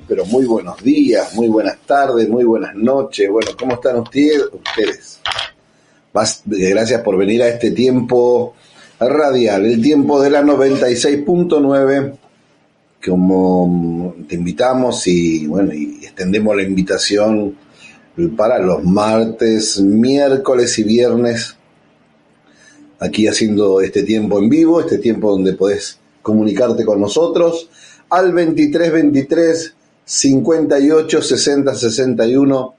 pero muy buenos días, muy buenas tardes, muy buenas noches. Bueno, ¿cómo están ustedes? ustedes? Gracias por venir a este tiempo radial, el tiempo de la 96.9, como te invitamos y bueno, y extendemos la invitación para los martes, miércoles y viernes, aquí haciendo este tiempo en vivo, este tiempo donde podés comunicarte con nosotros al 23 23 58 60 61.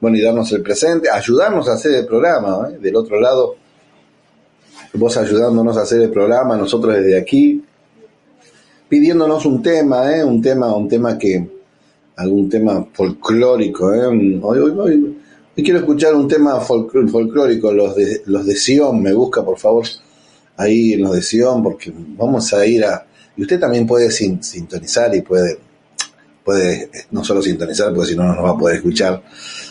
Bueno, y darnos el presente, ayudarnos a hacer el programa. ¿eh? Del otro lado, vos ayudándonos a hacer el programa, nosotros desde aquí, pidiéndonos un tema, ¿eh? un tema, un tema que, algún tema folclórico. ¿eh? Hoy, hoy, hoy, quiero escuchar un tema folclórico, los de, los de Sion, me busca por favor ahí en los de Sion, porque vamos a ir a, y usted también puede sintonizar y puede, puede no solo sintonizar, porque si no, no nos va a poder escuchar,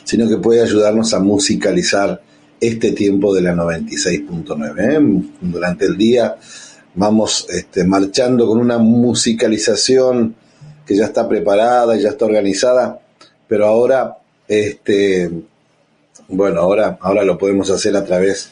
sino que puede ayudarnos a musicalizar este tiempo de la 96.9. ¿eh? Durante el día vamos este, marchando con una musicalización que ya está preparada, ya está organizada, pero ahora, este, bueno, ahora, ahora lo podemos hacer a través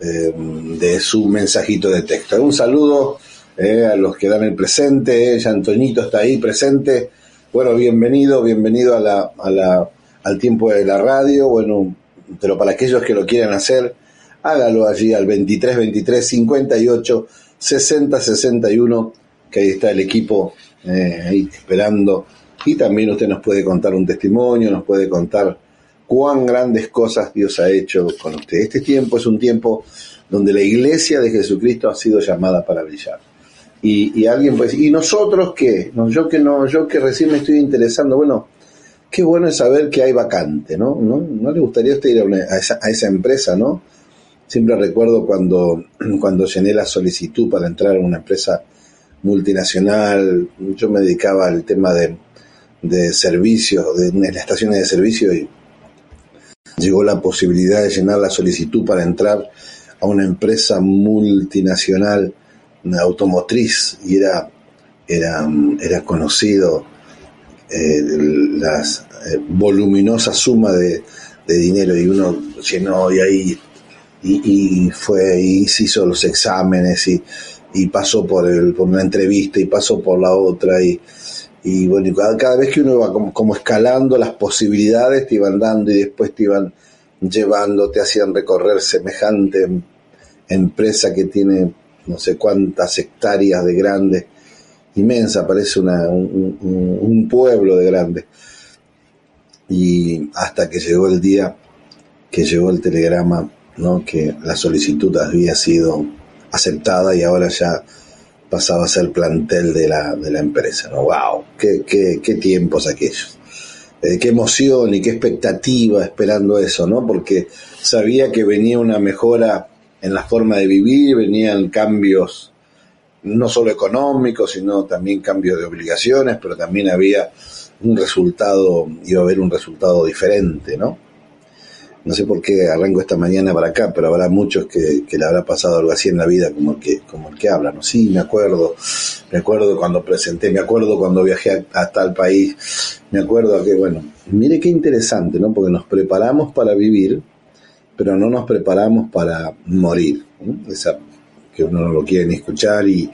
eh, de su mensajito de texto. Un saludo eh, a los que dan el presente, eh, ya Antonito está ahí presente. Bueno, bienvenido, bienvenido a la, a la, al tiempo de la radio. Bueno, pero para aquellos que lo quieran hacer, hágalo allí al 23 23 58 60 61, que ahí está el equipo eh, ahí esperando. Y también usted nos puede contar un testimonio, nos puede contar cuán grandes cosas Dios ha hecho con usted. Este tiempo es un tiempo donde la iglesia de Jesucristo ha sido llamada para brillar. Y, alguien puede decir, ¿y nosotros qué? No, yo que no, yo que recién me estoy interesando, bueno, qué bueno es saber que hay vacante, ¿no? ¿No, le gustaría usted ir a, esa, a esa empresa, ¿no? Siempre recuerdo cuando, cuando llené la solicitud para entrar a una empresa multinacional, yo me dedicaba al tema de, de servicios, de, las estaciones de servicio y llegó la posibilidad de llenar la solicitud para entrar a una empresa multinacional automotriz y era, era, era conocido eh, la eh, voluminosa suma de, dinero. Y uno llenó y ahí y, fue y se hizo los exámenes y, y pasó por, el, por una entrevista y pasó por la otra y, y bueno, cada, cada vez que uno iba como, como, escalando las posibilidades te iban dando y después te iban llevando, te hacían recorrer semejante empresa que tiene no sé cuántas hectáreas de grande, inmensa, parece una, un, pueblo de grande. Y hasta que llegó el día que llegó el telegrama, ¿no? que la solicitud había sido aceptada y ahora ya pasaba a ser plantel de la, de la empresa. ¿no? ¡Wow! ¡Qué, qué, qué tiempos aquellos! Eh, qué emoción y qué expectativa esperando eso, ¿no? Porque sabía que venía una mejora en la forma de vivir, venían cambios no solo económicos, sino también cambios de obligaciones, pero también había un resultado, iba a haber un resultado diferente, ¿no? No sé por qué arranco esta mañana para acá, pero habrá muchos que, le habrá pasado algo así en la vida como el que, como el que hablan. ¿no? Sí, me acuerdo, me acuerdo cuando presenté, me acuerdo cuando viajé hasta el país, me acuerdo que, bueno, mire qué interesante, ¿no? Porque nos preparamos para vivir, pero no nos preparamos para morir. Esa que uno no lo quiere ni escuchar y,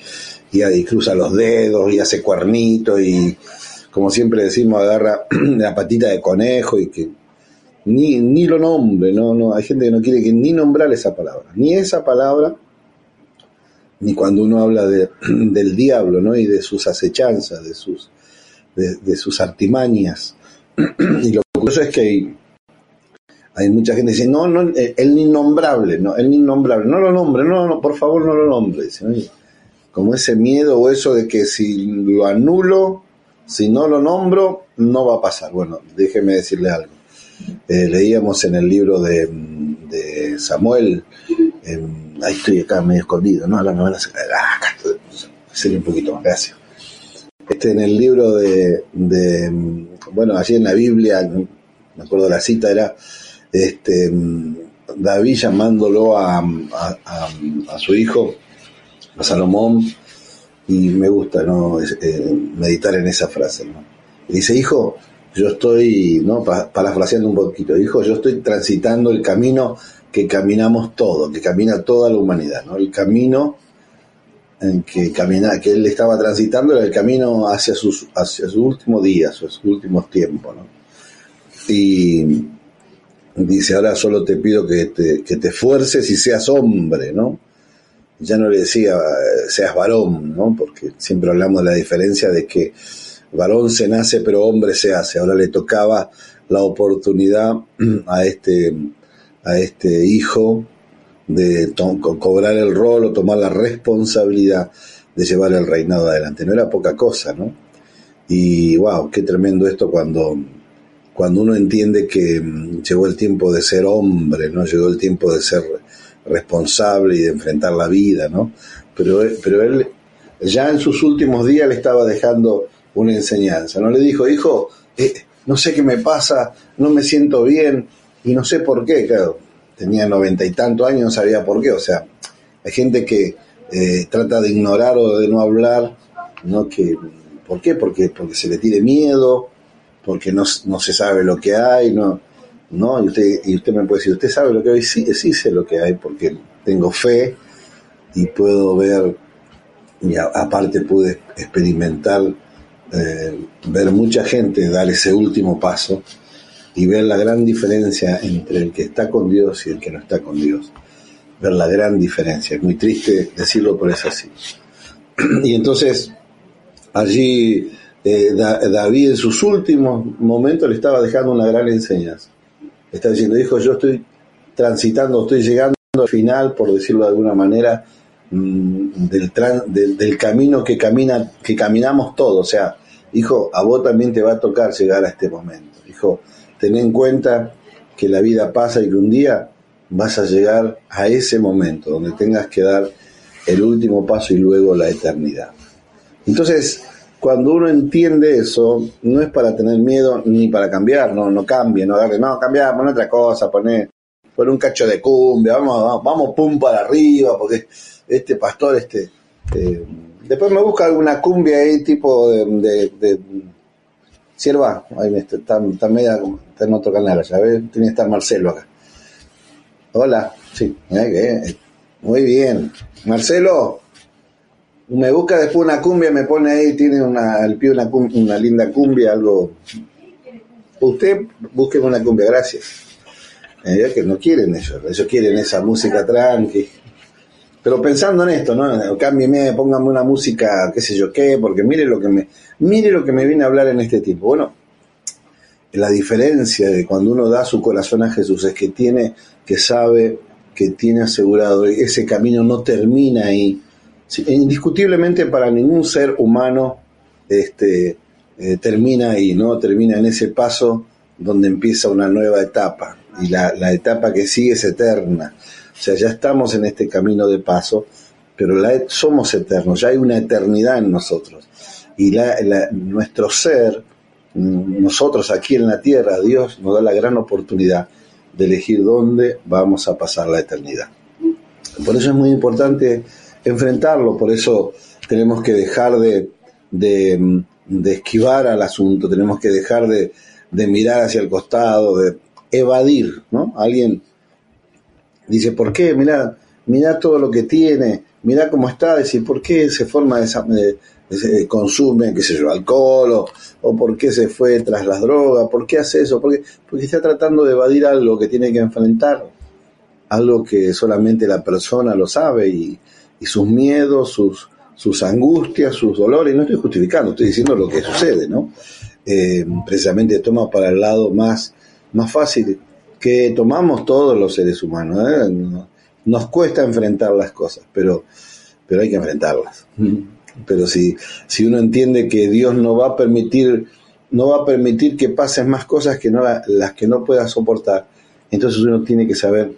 y, cruza los dedos y hace cuernito y como siempre decimos agarra la patita de conejo y que ni, ni lo nombre, no, no, hay gente que no quiere que ni nombrar esa palabra, ni esa palabra, ni cuando uno habla de, del diablo, ¿no? Y de sus acechanzas, de sus, de, de sus artimañas. y lo curioso es que hay, hay mucha gente que dice, no, no, el innombrable, no, el innombrable, no lo nombre, no, no, por favor no lo nombre. como ese miedo o eso de que si lo anulo, si no lo nombro, no va a pasar. Bueno, déjeme decirle algo. Eh, leíamos en el libro de, de Samuel, ahí estoy acá medio escondido, ¿no? Ahora me van a sacar, ah, acá, un poquito más, gracias. Este, en el libro de, de, bueno, allí en la Biblia, me acuerdo la cita, era este, David llamándolo a, su hijo, a Salomón, y me gusta ¿no? Eh, meditar en esa frase. ¿no? dice, hijo, yo estoy, ¿no? parafraseando un poquito, hijo, yo estoy transitando el camino que caminamos todos, que camina toda la humanidad, ¿no? El camino que camina, que él estaba transitando era el camino hacia sus, hacia sus últimos días, sus últimos tiempos, ¿no? Y dice, ahora solo te pido que te, que te esfuerces y seas hombre, ¿no? Ya no le decía, seas varón, ¿no? Porque siempre hablamos de la diferencia de que varón se nace pero hombre se hace. Ahora le tocaba la oportunidad a este, a este hijo de cobrar el rol o tomar la responsabilidad de llevar el reinado adelante. No era poca cosa, ¿no? Y wow, qué tremendo esto cuando, cuando uno entiende que mm, llegó el tiempo de ser hombre, ¿no? Llegó el tiempo de ser responsable y de enfrentar la vida, ¿no? Pero, pero él ya en sus últimos días le estaba dejando una enseñanza. No le dijo, hijo, eh, no sé qué me pasa, no me siento bien y no sé por qué, claro. Tenía noventa y tantos años, no sabía por qué. O sea, hay gente que eh, trata de ignorar o de no hablar, ¿no? Que, ¿Por qué? Porque, porque se le tiene miedo, porque no, se sabe lo que hay, no, ¿no? Y usted, y usted me puede decir, ¿usted sabe lo que hay? Sí, sí sé lo que hay, porque tengo fe y puedo ver, y aparte pude experimentar eh, ver mucha gente dar ese último paso y ver la gran diferencia entre el que está con Dios y el que no está con Dios. Ver la gran diferencia. Es muy triste decirlo, pero es así. Y entonces, allí eh, David en sus últimos momentos le estaba dejando una gran enseñanza. Está diciendo, hijo, yo estoy transitando, estoy llegando al final, por decirlo de alguna manera, mm, del, del, del, camino que camina que caminamos todos o sea hijo, a vos también te va a tocar llegar a este momento. Hijo, ten en cuenta que la vida pasa y que un día vas a llegar a ese momento donde tengas que dar el último paso y luego la eternidad. Entonces, cuando uno entiende eso, no es para tener miedo ni para cambiar, no, no cambie, no agarre, no, cambiar, pon otra cosa, poner, pon un cacho de cumbia, vamos, vamos, vamos pum para arriba, porque este pastor, este, eh, Después me busca alguna cumbia ahí, tipo de. de, Sierva, ahí está, está, media, está en otro canal allá, ¿ves? Tiene que estar Marcelo acá. Hola, sí, muy bien. Marcelo, me busca después una cumbia, me pone ahí, tiene una, el pie una, una linda cumbia, algo. Usted busque una cumbia, gracias. Eh, que no quieren ellos, ellos quieren esa música tranqui. Pero pensando en esto, ¿no? Cámbieme, póngame una música, qué sé yo qué, porque mire lo que me, mire lo que me viene a hablar en este tiempo. Bueno, la diferencia de cuando uno da su corazón a Jesús es que tiene, que sabe, que tiene asegurado, ese camino no termina ahí. Indiscutiblemente para ningún ser humano este, eh, termina ahí, ¿no? Termina en ese paso donde empieza una nueva etapa. Y la, etapa que sigue es eterna. O sea, ya estamos en este camino de paso, pero somos eternos, ya hay una eternidad en nosotros. Y nuestro ser, mm, nosotros aquí en la tierra, Dios nos da la gran oportunidad de elegir dónde vamos a pasar la eternidad. Por eso es muy importante enfrentarlo, por eso tenemos que dejar de, de, esquivar al asunto, tenemos que dejar de, de mirar hacia el costado, de evadir, ¿no? Alguien Dice, ¿por qué? Mira, mira todo lo que tiene, mira cómo está, dice, ¿por qué se forma esa, eh, consume, qué sé yo, alcohol o, por qué se fue tras las drogas, por qué hace eso, porque, porque está tratando de evadir algo que tiene que enfrentar, algo que solamente la persona lo sabe y, sus miedos, sus, sus angustias, sus dolores, no estoy justificando, estoy diciendo lo que sucede, ¿no? Eh, precisamente toma para el lado más, más fácil que tomamos todos los seres humanos. ¿eh? Nos cuesta enfrentar las cosas, pero, pero hay que enfrentarlas. Pero si, si uno entiende que Dios no va a permitir, no va a permitir que pasen más cosas que no las que no pueda soportar, entonces uno tiene que saber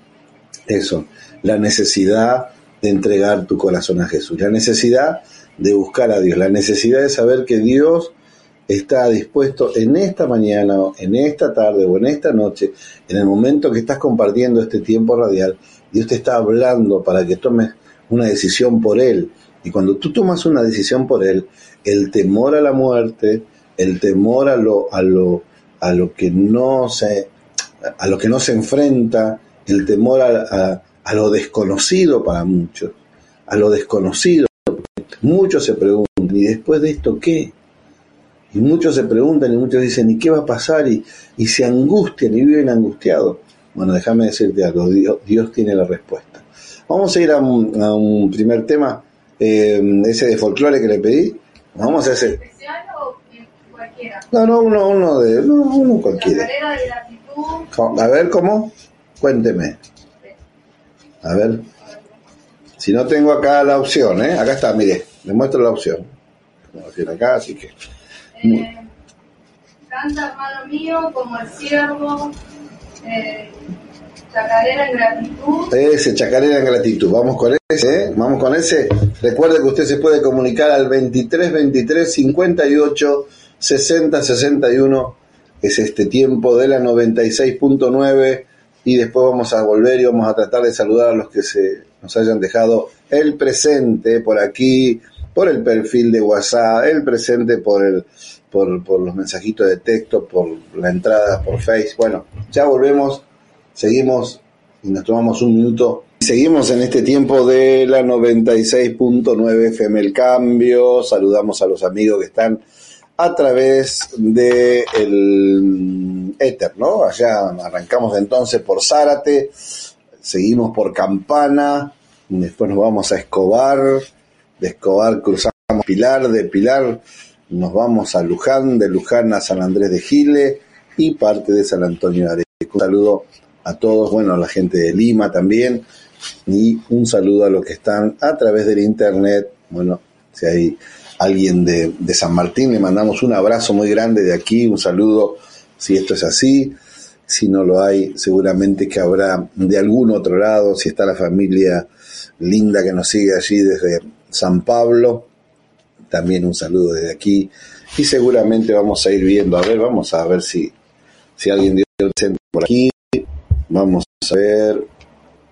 eso, la necesidad de entregar tu corazón a Jesús, la necesidad de buscar a Dios, la necesidad de saber que Dios está dispuesto en esta mañana, en esta tarde o en esta noche, en el momento que estás compartiendo este tiempo radial, Dios te está hablando para que tomes una decisión por Él. Y cuando tú tomas una decisión por Él, el temor a la muerte, el temor a lo, a lo, a lo que no se, a lo que no se enfrenta, el temor a, a lo desconocido para muchos, a lo desconocido. Muchos se preguntan, ¿y después de esto qué? Y muchos se preguntan y muchos dicen, ¿y qué va a pasar? Y, y se angustian y viven angustiados. Bueno, déjame decirte algo, Dios, Dios, tiene la respuesta. Vamos a ir a un, primer tema, eh, ese de folclore que le pedí. Vamos a hacer... ¿Especial o cualquiera? No, no, uno, uno de... No, uno cualquiera. A ver, ¿cómo? Cuénteme. A ver. Si no tengo acá la opción, ¿eh? Acá está, mire, le muestro la opción. Como tiene acá, así que... Eh, canta, hermano mío, como el siervo, eh, chacarera en gratitud. Ese, chacarera en gratitud. Vamos con ese, ¿eh? Vamos con ese. Recuerde que usted se puede comunicar al 23 23 58 60 61. Es este tiempo de la 96.9 y después vamos a volver y vamos a tratar de saludar a los que se nos hayan dejado el presente por aquí, por el perfil de WhatsApp, el presente por el por, por los mensajitos de texto, por la entrada por Face. Bueno, ya volvemos, seguimos y nos tomamos un minuto. Seguimos en este tiempo de la 96.9 FM El Cambio. Saludamos a los amigos que están a través de el éter, ¿no? Allá arrancamos entonces por Zárate, seguimos por Campana, después nos vamos a Escobar, de Escobar cruzamos Pilar, de Pilar nos vamos a Luján, de Luján a San Andrés de Gile y parte de San Antonio de Areco. Un saludo a todos, bueno, a la gente de Lima también y un saludo a los que están a través del internet, bueno, si hay alguien de, San Martín, le mandamos un abrazo muy grande de aquí, un saludo si esto es así, si no lo hay, seguramente que habrá de algún otro lado, si está la familia linda que nos sigue allí desde San Pablo, también un saludo desde aquí. Y seguramente vamos a ir viendo, a ver, vamos a ver si, si alguien dio el por aquí, vamos a ver,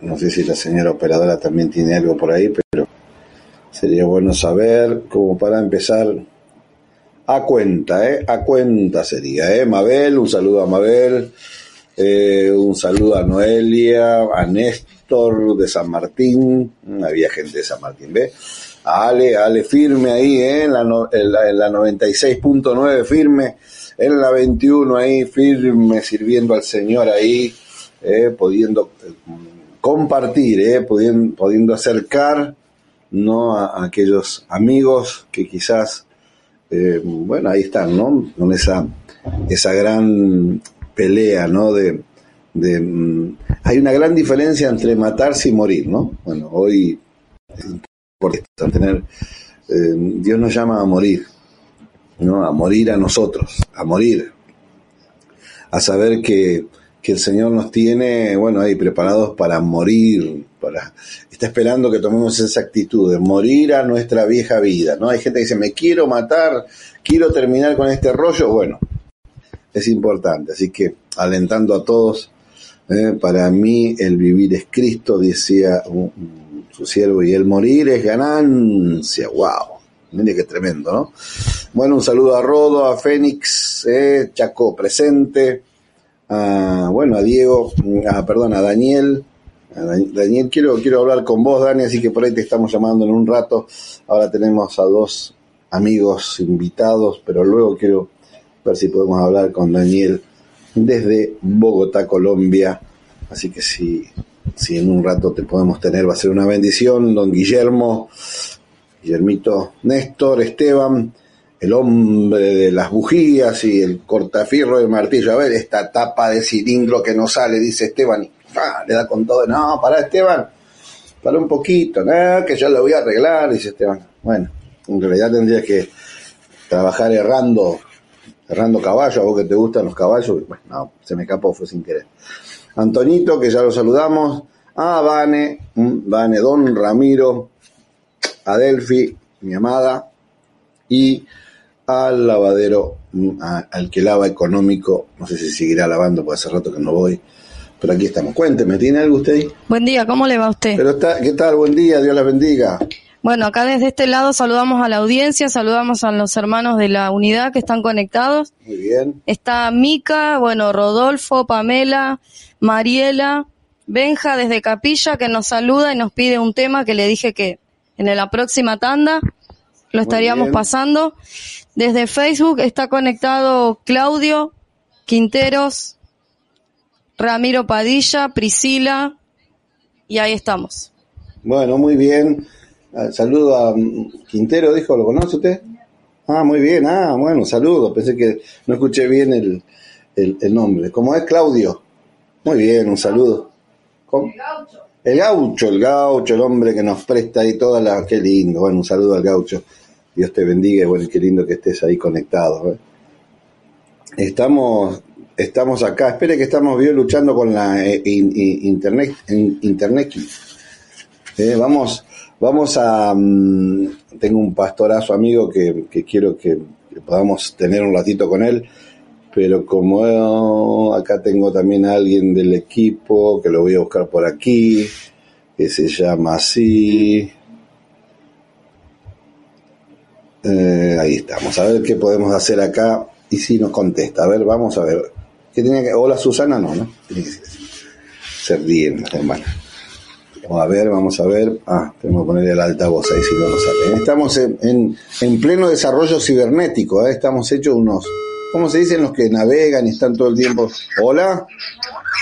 no sé si la señora operadora también tiene algo por ahí, pero Sería bueno saber, como para empezar, a cuenta, ¿eh? A cuenta sería, ¿eh? Mabel, un saludo a Mabel, eh, un saludo a Noelia, a Néstor de San Martín, había gente de San Martín, ¿ve? Ale, Ale firme ahí, ¿eh? En la, en la, en la 96.9 firme, en la 21 ahí firme, sirviendo al Señor ahí, ¿eh? pudiendo eh, compartir, ¿eh? pudiendo, pudiendo acercar no a, aquellos amigos que quizás, eh, bueno, ahí están, ¿no? Con esa, esa gran pelea, ¿no? De, mm, hay una gran diferencia entre matarse y morir, ¿no? Bueno, hoy importante tener, eh, Dios nos llama a morir, ¿no? A morir a nosotros, a morir, a saber que, que el Señor nos tiene, bueno, ahí preparados para morir, para, está esperando que tomemos esa actitud de morir a nuestra vieja vida, ¿no? Hay gente que dice, me quiero matar, quiero terminar con este rollo, bueno, es importante, así que alentando a todos, ¿eh? para mí el vivir es Cristo, decía su siervo, y el morir es ganancia, wow, mire qué tremendo, ¿no? Bueno, un saludo a Rodo, a Fénix, eh, Chaco presente, a, bueno, a Diego, a, perdón, a Daniel, Daniel, quiero, quiero hablar con vos, Dani, así que por ahí te estamos llamando en un rato. Ahora tenemos a dos amigos invitados, pero luego quiero ver si podemos hablar con Daniel desde Bogotá, Colombia. Así que si, si en un rato te podemos tener, va a ser una bendición. Don Guillermo, Guillermito, Néstor, Esteban, el hombre de las bujías y el cortafierro de martillo. A ver, esta tapa de cilindro que no sale, dice Esteban le da con todo, no, para Esteban, para un poquito, no, que yo lo voy a arreglar, dice Esteban. Bueno, en realidad tendrías que trabajar errando, errando caballos, a vos que te gustan los caballos, bueno, no, se me escapó, fue sin querer. Antonito, que ya lo saludamos, a Vane, mm, Vane, Don Ramiro, a Delphi, mi amada, y al lavadero, mm, al que lava económico, no sé si seguirá lavando, porque hace rato que no voy, pero aquí estamos. Cuénteme, ¿tiene algo usted ahí? Buen día, ¿cómo le va a usted? Pero está, ¿qué tal? Buen día, Dios la bendiga. Bueno, acá desde este lado saludamos a la audiencia, saludamos a los hermanos de la unidad que están conectados. Muy bien. Está Mica, bueno, Rodolfo, Pamela, Mariela, Benja desde Capilla que nos saluda y nos pide un tema que le dije que en la próxima tanda lo estaríamos pasando. Desde Facebook está conectado Claudio, Quinteros, Ramiro Padilla, Priscila, y ahí estamos. Bueno, muy bien. Ah, saludo a mm, Quintero, dijo, ¿lo conoce usted? Ah, muy bien, ah, bueno, saludo. Pensé que no escuché bien el, el, nombre. ¿Cómo es Claudio? Muy bien, un saludo. El gaucho. El gaucho, el gaucho, el hombre que nos presta ahí toda la... Qué lindo, bueno, un saludo al gaucho. Dios te bendiga y bueno, qué lindo que estés ahí conectado. ¿eh? Estamos, estamos acá, espere que estamos bien luchando con la eh, internet, internet. Eh, vamos, vamos a, mm, tengo un pastorazo amigo que, quiero que, podamos tener un ratito con él, pero como acá tengo también a alguien del equipo que lo voy a buscar por aquí, que se llama así. Eh, ahí estamos, a ver qué podemos hacer acá y si nos contesta. A ver, vamos a ver. ¿Qué tenía que... Hola Susana, no, ¿no? Tiene que ser bien, hermano. Vamos a ver, vamos a ver. Ah, tenemos que ponerle el altavoz ahí si no nos sale. Estamos en, en, pleno desarrollo cibernético, ¿eh? estamos hechos unos. ¿Cómo se dicen los que navegan y están todo el tiempo? Hola.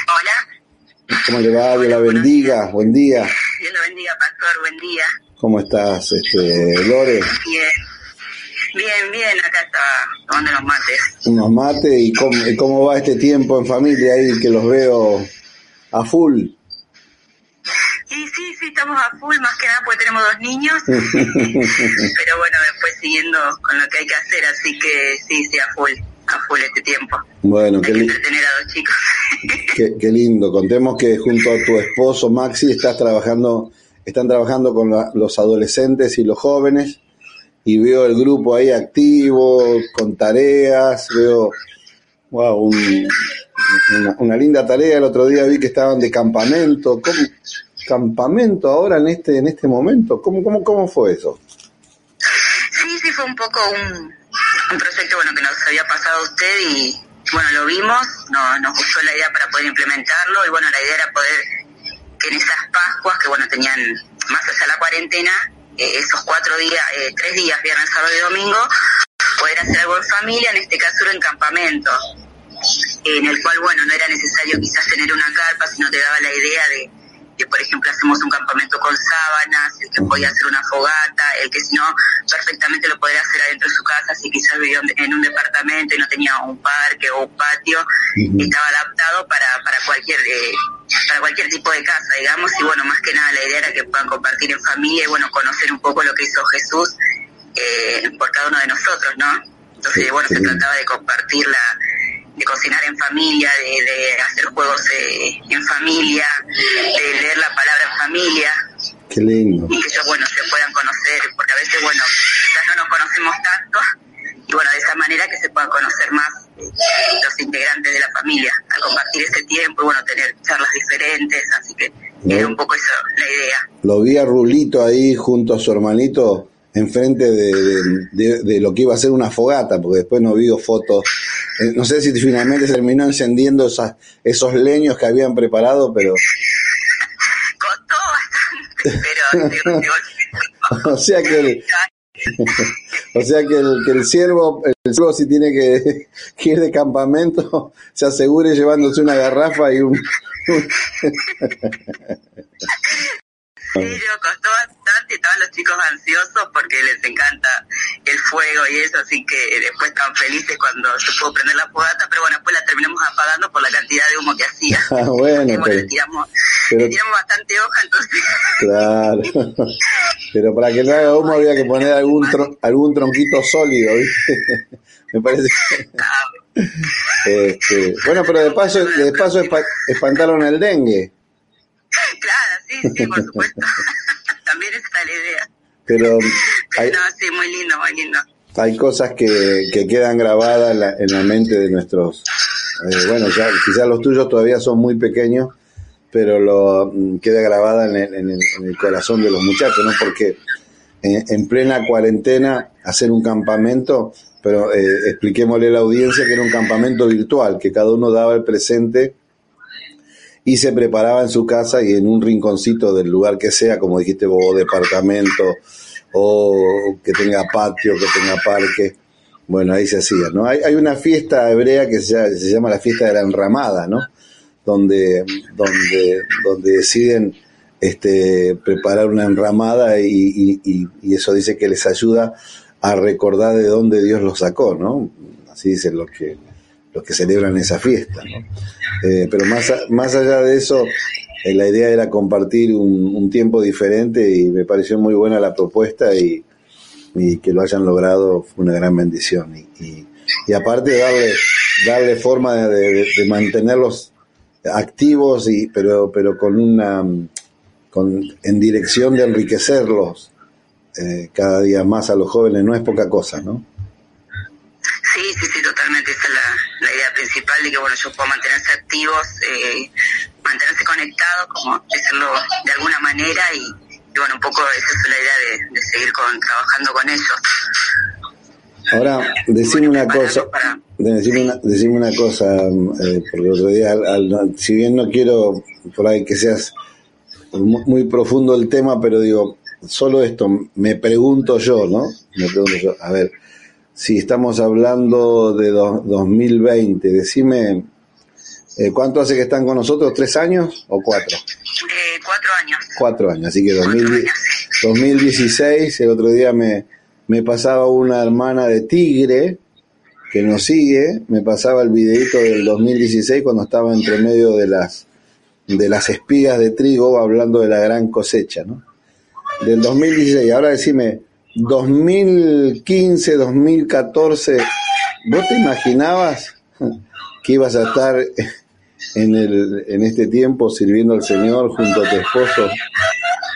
Hola. ¿Cómo le va? Dios la bendiga. Buen día. Dios la bendiga, pastor. Buen día. ¿Cómo estás, este, Lore? Bien. Bien, bien, acá está tomando unos mates. Unos mates, ¿y cómo, va este tiempo en familia ahí que los veo a full? Sí, sí, sí, estamos a full, más que nada porque tenemos dos niños. Pero bueno, después siguiendo con lo que hay que hacer, así que sí, sí, a full, a full este tiempo. Bueno, hay que entretener a dos chicos. qué, lindo. Contemos que junto a tu esposo Maxi estás trabajando, están trabajando con los adolescentes y los jóvenes y veo el grupo ahí activo, con tareas, veo, wow, una, linda tarea. El otro día vi que estaban de campamento. ¿Cómo, campamento ahora en este en este momento? ¿Cómo, cómo, cómo fue eso? Sí, sí, fue un poco un, proyecto bueno que nos había pasado a usted y bueno, lo vimos, no, nos gustó la idea para poder implementarlo y bueno, la idea era poder que en esas Pascuas, que bueno, tenían más allá de la cuarentena, esos cuatro días, eh, tres días, viernes, sábado y domingo, poder hacer algo en familia, en este caso era en campamento, en el cual, bueno, no era necesario quizás tener una carpa, sino te daba la idea de que, por ejemplo, hacemos un campamento con sábanas, el que podía hacer una fogata, el que si no, perfectamente lo podría hacer adentro de su casa, si quizás vivía en un departamento y no tenía un parque o un patio, estaba adaptado para, para cualquier... Eh, para cualquier tipo de casa, digamos, y bueno, más que nada la idea era que puedan compartir en familia y bueno, conocer un poco lo que hizo Jesús eh, por cada uno de nosotros, ¿no? Entonces, bueno, se trataba de compartir la, de cocinar en familia, de, hacer juegos eh, en familia, de leer la palabra en familia. Qué lindo. Y que ellos, bueno, se puedan conocer, porque a veces, bueno, quizás no nos conocemos tanto, y bueno, de esa manera que se puedan conocer más los integrantes de la familia, al compartir ese tiempo y bueno, tener charlas diferentes, así que era un poco eso la idea. Lo vi a Rulito ahí junto a su hermanito enfrente de, de, lo que iba a ser una fogata, porque después no vi fotos. Eh, no sé si finalmente se terminó encendiendo esas, esos leños que habían preparado, pero... Costó bastante, pero... o sea que... o sea que el, que el ciervo, el ciervo si tiene que, ir de campamento, se asegure llevándose una garrafa y un... Sí, yo costó bastante, estaban los chicos ansiosos porque les encanta el fuego y eso, así que después estaban felices cuando se pudo prender la fogata, pero bueno, después la terminamos apagando por la cantidad de humo que hacía. Ah, bueno, le, tiramos, le tiramos bastante hoja, entonces... Claro, pero para que no haga humo había que poner algún, algún tronquito sólido, ¿viste? Me parece... Este, bueno, pero de paso, de paso espantaron el dengue. Claro, sí, sí, por supuesto. También está la idea. Pero, hay, no, sí, muy lindo, muy lindo. Hay cosas que, que quedan grabadas en la, en la mente de nuestros, eh, bueno, ya, quizás los tuyos todavía son muy pequeños, pero lo mm, queda grabada en el, en, el, corazón de los muchachos, ¿no? Porque en, plena cuarentena hacer un campamento, pero eh, expliquémosle a la audiencia que era un campamento virtual, que cada uno daba el presente y se preparaba en su casa y en un rinconcito del lugar que sea, como dijiste vos, departamento o que tenga patio, que tenga parque. Bueno, ahí se hacía, ¿no? Hay, hay una fiesta hebrea que se, llama la fiesta de la enramada, ¿no? Donde, donde, donde deciden este, preparar una enramada y, eso dice que les ayuda a recordar de dónde Dios los sacó, ¿no? Así dicen los que, que celebran esa fiesta, ¿no? Eh, pero más, más allá de eso, eh, la idea era compartir un, tiempo diferente y me pareció muy buena la propuesta y, que lo hayan logrado fue una gran bendición. Y, y, aparte darle, darle forma de, de, mantenerlos activos, y, pero, pero con una con, en dirección de enriquecerlos eh, cada día más a los jóvenes, no es poca cosa, ¿no? Sí, sí, sí, totalmente. Idea principal de que bueno, ellos puedan mantenerse activos, eh, mantenerse conectados, como decirlo de alguna manera, y, bueno, un poco esa es la idea de, seguir con, trabajando con ellos. Ahora, decime una cosa, decime, una, decime una cosa, eh, porque otro día, si bien no quiero por ahí que seas muy profundo el tema, pero digo, solo esto, me pregunto yo, ¿no? Me pregunto yo, a ver, si estamos hablando de 2020, decime, eh, ¿cuánto hace que están con nosotros? ¿Tres años o cuatro? Eh, cuatro años. Cuatro años, así que 2016, el otro día me, me pasaba una hermana de Tigre, que nos sigue, me pasaba el videito del 2016 cuando estaba entre medio de las de las espigas de trigo, hablando de la gran cosecha, ¿no? Del 2016. Ahora decime, 2015, 2014, ¿vos te imaginabas que ibas a estar en, el, en este tiempo sirviendo al Señor junto a tu esposo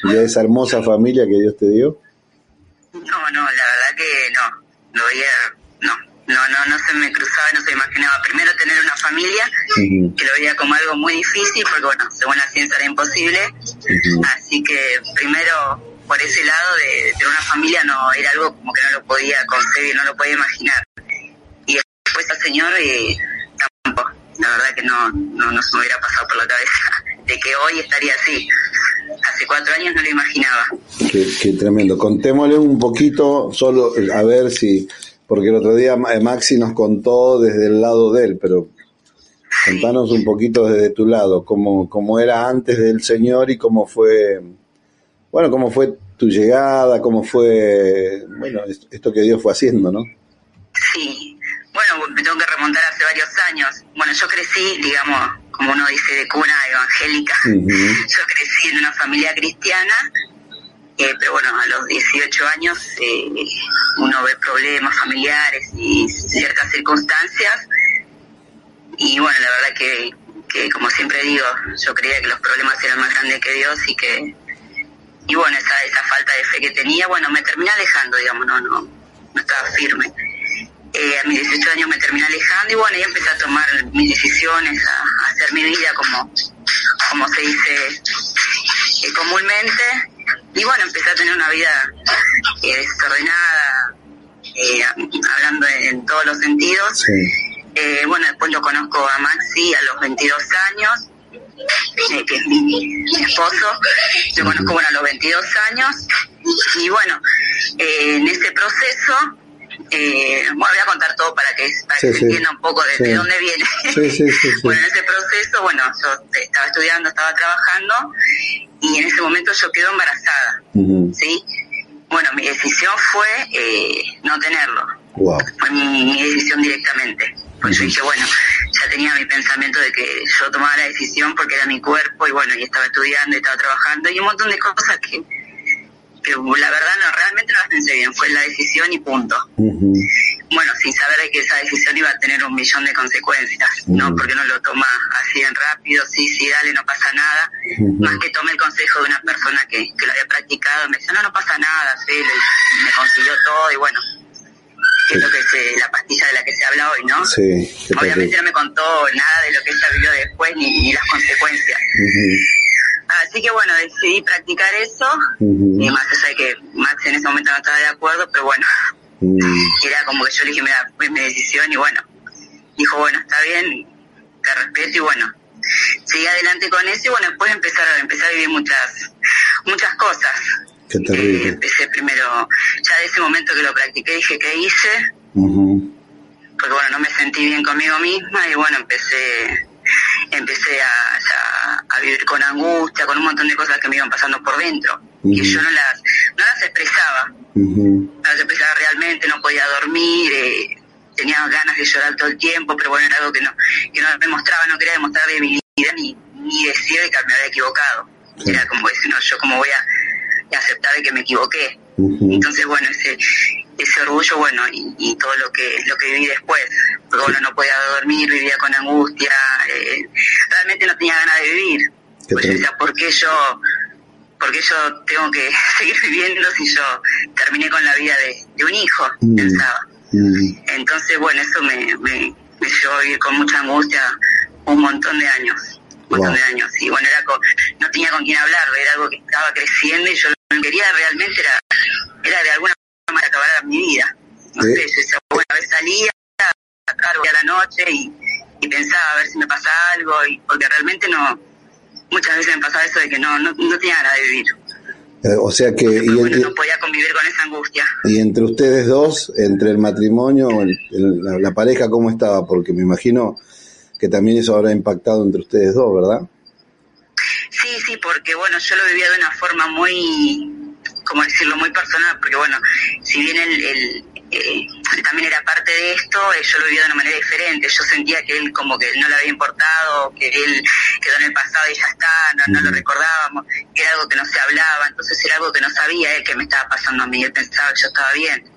y a esa hermosa familia que Dios te dio? No, no, la verdad que no. Lo veía no, no, no se me cruzaba, no se me imaginaba. Primero tener una familia, que lo veía como algo muy difícil, porque bueno, según la ciencia era imposible. Así que primero, por ese lado de, tener una familia, no era algo como que no lo podía concebir, no lo podía imaginar. Y después al Señor, eh, tampoco. La verdad que no, no, no se me hubiera pasado por la cabeza de que hoy estaría así. Hace cuatro años no lo imaginaba. Qué, qué tremendo. Contémosle un poquito, solo a ver si porque el otro día eh, Maxi nos contó desde el lado de él, pero contanos un poquito desde tu lado, cómo, cómo era antes del Señor y cómo fue, bueno, cómo fue tu llegada, cómo fue, bueno, esto que Dios fue haciendo, ¿no? Sí, bueno, me tengo que remontar hace varios años. Bueno, yo crecí, digamos, como uno dice, de cuna evangélica. Yo crecí en una familia cristiana eh, pero bueno, a los 18 años eh, uno ve problemas familiares y ciertas circunstancias. Y bueno, la verdad que, que, como siempre digo, yo creía que los problemas eran más grandes que Dios y que, y bueno, esa, esa falta de fe que tenía, bueno, me terminé alejando, digamos, no, no, no estaba firme. Eh, a mis 18 años me terminé alejando y bueno, y empecé a tomar mis decisiones, a, hacer mi vida como, como se dice comúnmente y bueno, empecé a tener una vida eh, desordenada, eh, hablando en, todos los sentidos. Eh, bueno, después lo conozco a Maxi a los 22 años, que es mi, esposo. Lo conozco bueno, a los 22 años. Y bueno, en ese proceso eh, bueno, voy a contar todo para que, se entienda un poco de, dónde viene. bueno, en ese proceso, bueno, yo estaba estudiando, estaba trabajando y en ese momento yo quedo embarazada, ¿sí? Bueno, mi decisión fue eh, no tenerlo. Fue mi, decisión directamente. Pues yo dije, bueno, ya tenía mi pensamiento de que yo tomaba la decisión porque era mi cuerpo y bueno, y estaba estudiando y estaba trabajando y un montón de cosas que que la verdad no, realmente no las pensé bien, fue la decisión y punto. Bueno, sin saber que esa decisión iba a tener un millón de consecuencias, ¿no? Porque no lo toma así en rápido, sí, sí, dale, no pasa nada. Más que tomé el consejo de una persona que, que lo había practicado, me decía, no, no pasa nada, sí, me consiguió todo y bueno, que es lo que se, la pastilla de la que se habla hoy, ¿no? Sí. Obviamente no me contó nada de lo que ella vivió después ni, ni las consecuencias. Así que bueno, decidí practicar eso, y más allá de que Max en ese momento no estaba de acuerdo, pero bueno, era como que yo le dije, mira, fue mi decisión y bueno, dijo, bueno, está bien, te respeto y bueno, seguí adelante con eso y bueno, después empezar, empecé a vivir muchas, muchas cosas. Qué terrible. Empecé primero, ya de ese momento que lo practiqué, dije, ¿qué hice? Porque bueno, no me sentí bien conmigo misma y bueno, empecé empecé a, a, vivir con angustia, con un montón de cosas que me iban pasando por dentro, y yo no las, no las expresaba, no las expresaba realmente, no podía dormir, eh, tenía ganas de llorar todo el tiempo, pero bueno, era algo que no, que no me mostraba, no quería demostrar debilidad ni, ni decir que me había equivocado. Era como decir, no, yo como voy a, aceptar de que me equivoqué. Entonces, bueno, ese, ese orgullo, bueno, y, todo lo que lo que viví después, porque bueno, no podía dormir, vivía con angustia, eh, realmente no tenía ganas de vivir. Pues ¿por qué yo, por yo tengo que seguir viviendo si yo terminé con la vida de, un hijo? Mm. Pensaba. Mm. Entonces, bueno, eso me, me, me, llevó a vivir con mucha angustia un montón de años. Un montón de años. Y bueno, era no tenía con quién hablar, era algo que estaba creciendo y yo lo que quería realmente era, era de alguna forma acabar mi vida. No sé, yo decía, bueno, a veces salía a la noche y, y pensaba a ver si me pasa algo, y, porque realmente no, muchas veces me pasaba eso de que no, no, no tenía ganas de vivir. Eh, o sea que... y no podía convivir con esa angustia. Y entre ustedes dos, entre el matrimonio, la, pareja, ¿cómo estaba? Porque me imagino que también eso habrá impactado entre ustedes dos, ¿verdad? Sí, sí, porque bueno, yo lo vivía de una forma muy, como decirlo, muy personal, porque bueno, si bien el, eh, también era parte de esto, eh, yo lo vivía de una manera diferente. Yo sentía que él como que no le había importado, que él quedó en el pasado y ya está, no, lo recordábamos, que era algo que no se hablaba, entonces era algo que no sabía él que me estaba pasando a mí, él pensaba que yo estaba bien.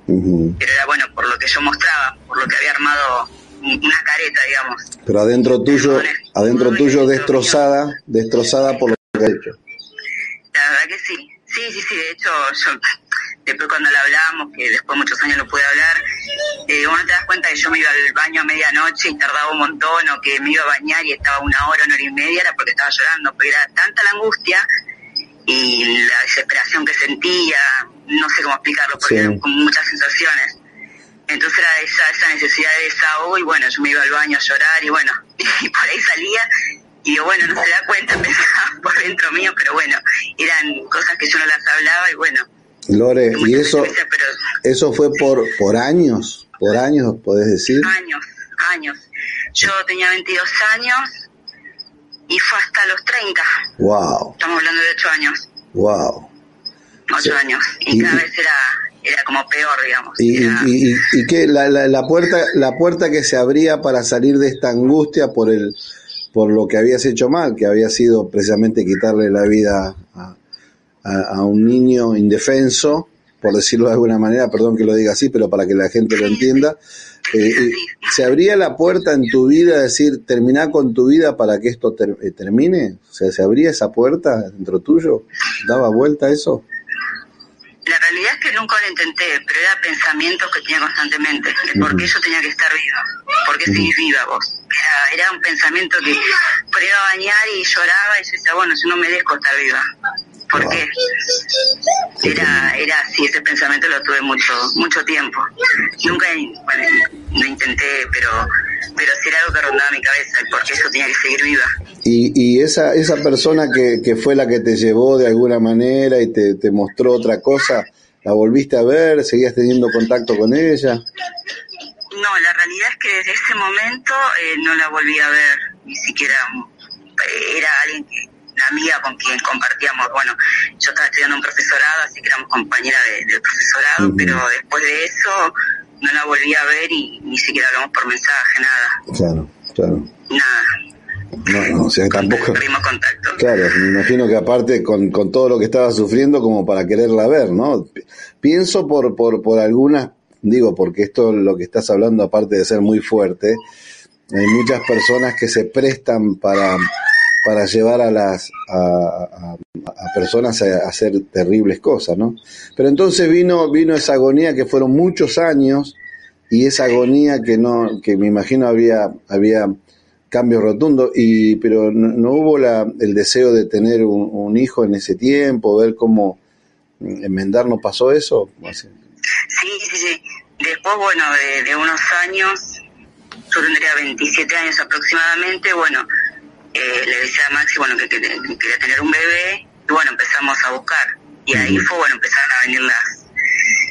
Pero era bueno por lo que yo mostraba, por lo que había armado una careta, digamos. Pero adentro tuyo, adentro tuyo destrozada, destrozada por lo que ha hecho. La verdad que sí, sí, sí, sí, de hecho yo después cuando le hablábamos, que después muchos años no pude hablar, eh, vos no te das cuenta que yo me iba al baño a medianoche y tardaba un montón, o que me iba a bañar y estaba una hora, una hora y media, era porque estaba llorando, porque era tanta la angustia y la desesperación que sentía, no sé cómo explicarlo, porque eran con muchas sensaciones. Entonces era esa, esa necesidad de desahogo y bueno, yo me iba al baño a llorar y bueno, y por ahí salía y digo, bueno, no se da cuenta, pensaba por dentro mío, pero bueno, eran cosas que yo no las hablaba y bueno, Lore, ¿y eso, eso fue por, por años? ¿Por años, podés decir? Años, años. Yo tenía 22 años y fue hasta los 30. Wow. Estamos hablando de 8 años. Wow. 8 años. Y, cada vez era, era como peor, digamos. ¿Y, y, y qué? La, la, la, puerta, la puerta que se abría para salir de esta angustia por el por lo que habías hecho mal, que había sido precisamente quitarle la vida a, a, un niño indefenso, por decirlo de alguna manera, perdón que lo diga así, pero para que la gente lo entienda, eh, eh, ¿se abría la puerta en tu vida, decir, termina con tu vida para que esto eh, termine? O sea, ¿se abría esa puerta dentro tuyo? ¿Daba vuelta eso? La realidad es que nunca lo intenté, pero era pensamientos que tenía constantemente. ¿Por qué yo tenía que estar viva? ¿Por qué viva vos? Era, era un pensamiento que por iba a bañar y lloraba y yo decía, bueno, yo no merezco estar viva. ¿Por qué? Era, era así, ese pensamiento lo tuve mucho, mucho tiempo. Nunca, bueno, lo intenté, pero, pero sí era algo que rondaba mi cabeza, porque eso tenía que seguir viva. Y, y esa, esa persona que, que fue la que te llevó de alguna manera y te, te mostró otra cosa, ¿la volviste a ver? ¿Seguías teniendo contacto con ella? No, la realidad es que desde ese momento eh, no la volví a ver, ni siquiera eh, era alguien que una amiga con quien compartíamos, bueno, yo estaba estudiando un profesorado, así que éramos compañeras del profesorado, pero después de eso no la volví a ver y ni siquiera hablamos por mensaje, nada. Claro, claro. Nada. No, no, o sea, tampoco. contacto. Claro, me imagino que aparte con, con todo lo que estaba sufriendo, como para quererla ver, ¿no? Pienso por, por, por algunas, digo, porque esto lo que estás hablando, aparte de ser muy fuerte, hay muchas personas que se prestan para para llevar a las a, personas a, hacer terribles cosas, ¿no? Pero entonces vino vino esa agonía que fueron muchos años y esa agonía que no que me imagino había había cambio rotundo. Y, pero no, hubo la, el deseo de tener un, hijo en ese tiempo, ver cómo enmendar, ¿no pasó eso? Sí, sí, sí. Después, bueno, de, unos años, yo tendría 27 años aproximadamente, bueno, eh, le decía a Maxi, bueno, que, quería tener un bebé, y bueno, empezamos a buscar. Y ahí fue, bueno, empezaron a venir las,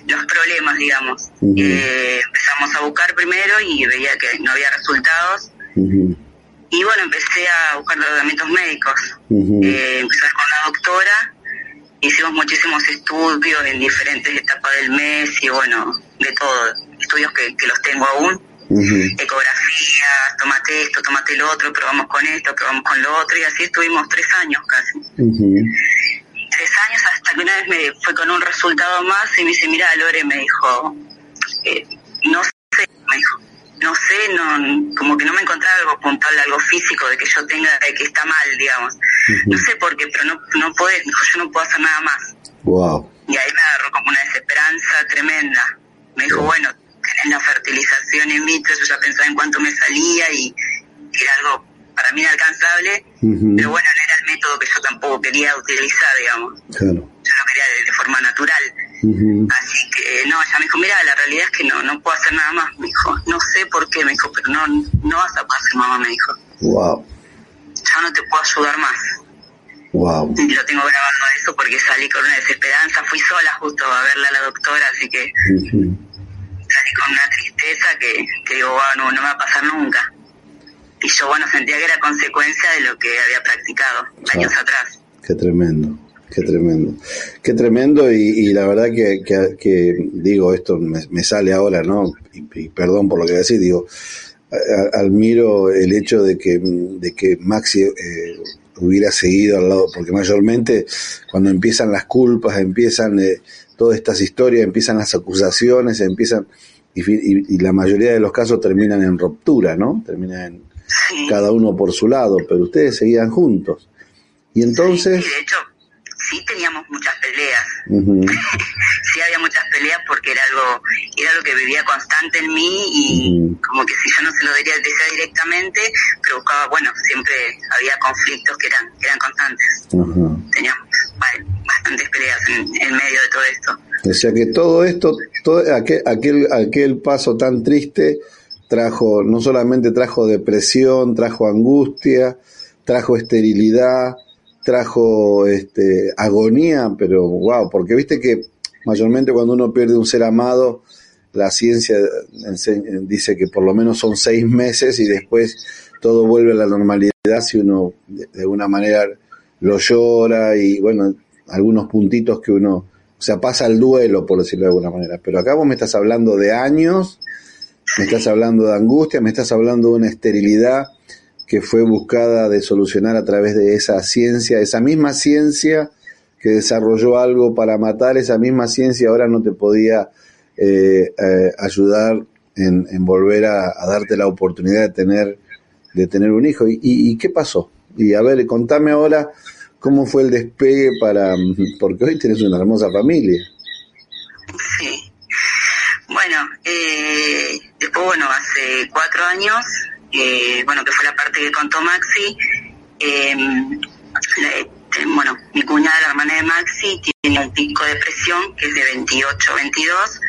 los problemas, digamos. eh, empezamos a buscar primero y veía que no había resultados. Y bueno, empecé a buscar tratamientos médicos. eh, empecé con la doctora, hicimos muchísimos estudios en diferentes etapas del mes y bueno, de todo, estudios que, que los tengo aún. Ecografías, tomate esto, tomate lo otro, probamos con esto, probamos con lo otro, y así estuvimos tres años casi. Tres años hasta que una vez me fue con un resultado más y me dice, mira, Lore, me dijo, eh, no sé, me dijo, no sé, no, como que no me encontraba algo puntual, algo físico de que yo tenga, de que está mal, digamos. No sé por qué, pero no, no puede, yo no puedo hacer nada más. Wow. Y ahí me agarró como una desesperanza tremenda. Me dijo, bueno, tenés la fertilización in vitro, yo ya pensaba en cuánto me salía y era algo para mí inalcanzable, pero bueno, no era el método que yo tampoco quería utilizar, digamos. Claro. Yo lo quería de, forma natural. Así que, no, ella me dijo, mira, la realidad es que no, no puedo hacer nada más, me dijo. No sé por qué, me dijo, pero no, no vas a poder mamá, me dijo. Wow. Ya no te puedo ayudar más. Wow. Y lo tengo grabando eso porque salí con una desesperanza, fui sola justo a verla a la doctora, así que salí con una tristeza que, que digo, wow, no, no me va a pasar nunca y yo bueno sentía que era consecuencia de lo que había practicado años atrás. Qué tremendo, qué tremendo, qué tremendo y, la verdad que, que, digo, esto me, sale ahora, ¿no? Y, perdón por lo que decir, digo, admiro el hecho de que, de que Maxi eh, hubiera seguido al lado, porque mayormente cuando empiezan las culpas, empiezan eh, todas estas historias, empiezan las acusaciones, empiezan... Y, y, la mayoría de los casos terminan en ruptura, ¿no? Terminan en, cada uno por su lado, pero ustedes seguían juntos. Y entonces... Sí, de hecho, sí teníamos muchas peleas. sí había muchas peleas porque era algo, era algo que vivía constante en mí y como que si yo no se lo diría, decía directamente, pero buscaba, bueno, siempre había conflictos que eran, que eran constantes. Teníamos bastantes en, medio de todo esto. O sea que todo esto, todo aquel, aquel, aquel paso tan triste trajo, no solamente trajo depresión, trajo angustia, trajo esterilidad, trajo este, agonía, pero wow, porque viste que mayormente cuando uno pierde un ser amado, la ciencia dice que por lo menos son seis meses y después todo vuelve a la normalidad si uno de alguna manera lo llora y bueno, algunos puntitos que uno, o sea, pasa el duelo, por decirlo de alguna manera. Pero acá vos me estás hablando de años me estás hablando de angustia, me estás hablando de una esterilidad que fue buscada de solucionar a través de esa ciencia, esa misma ciencia que desarrolló algo para matar, esa misma ciencia ahora no te podía eh, eh, ayudar en, volver a, darte la oportunidad de tener, de tener un hijo. ¿Y, qué pasó? Y a ver, contame ahora cómo fue el despegue para, porque hoy tienes una hermosa familia. Sí. Bueno, eh, después, bueno, hace cuatro años, eh, bueno, que fue la parte que contó Maxi, em, este, bueno, mi cuñada, la hermana de Maxi, tiene un pico de presión que es de 28, 22,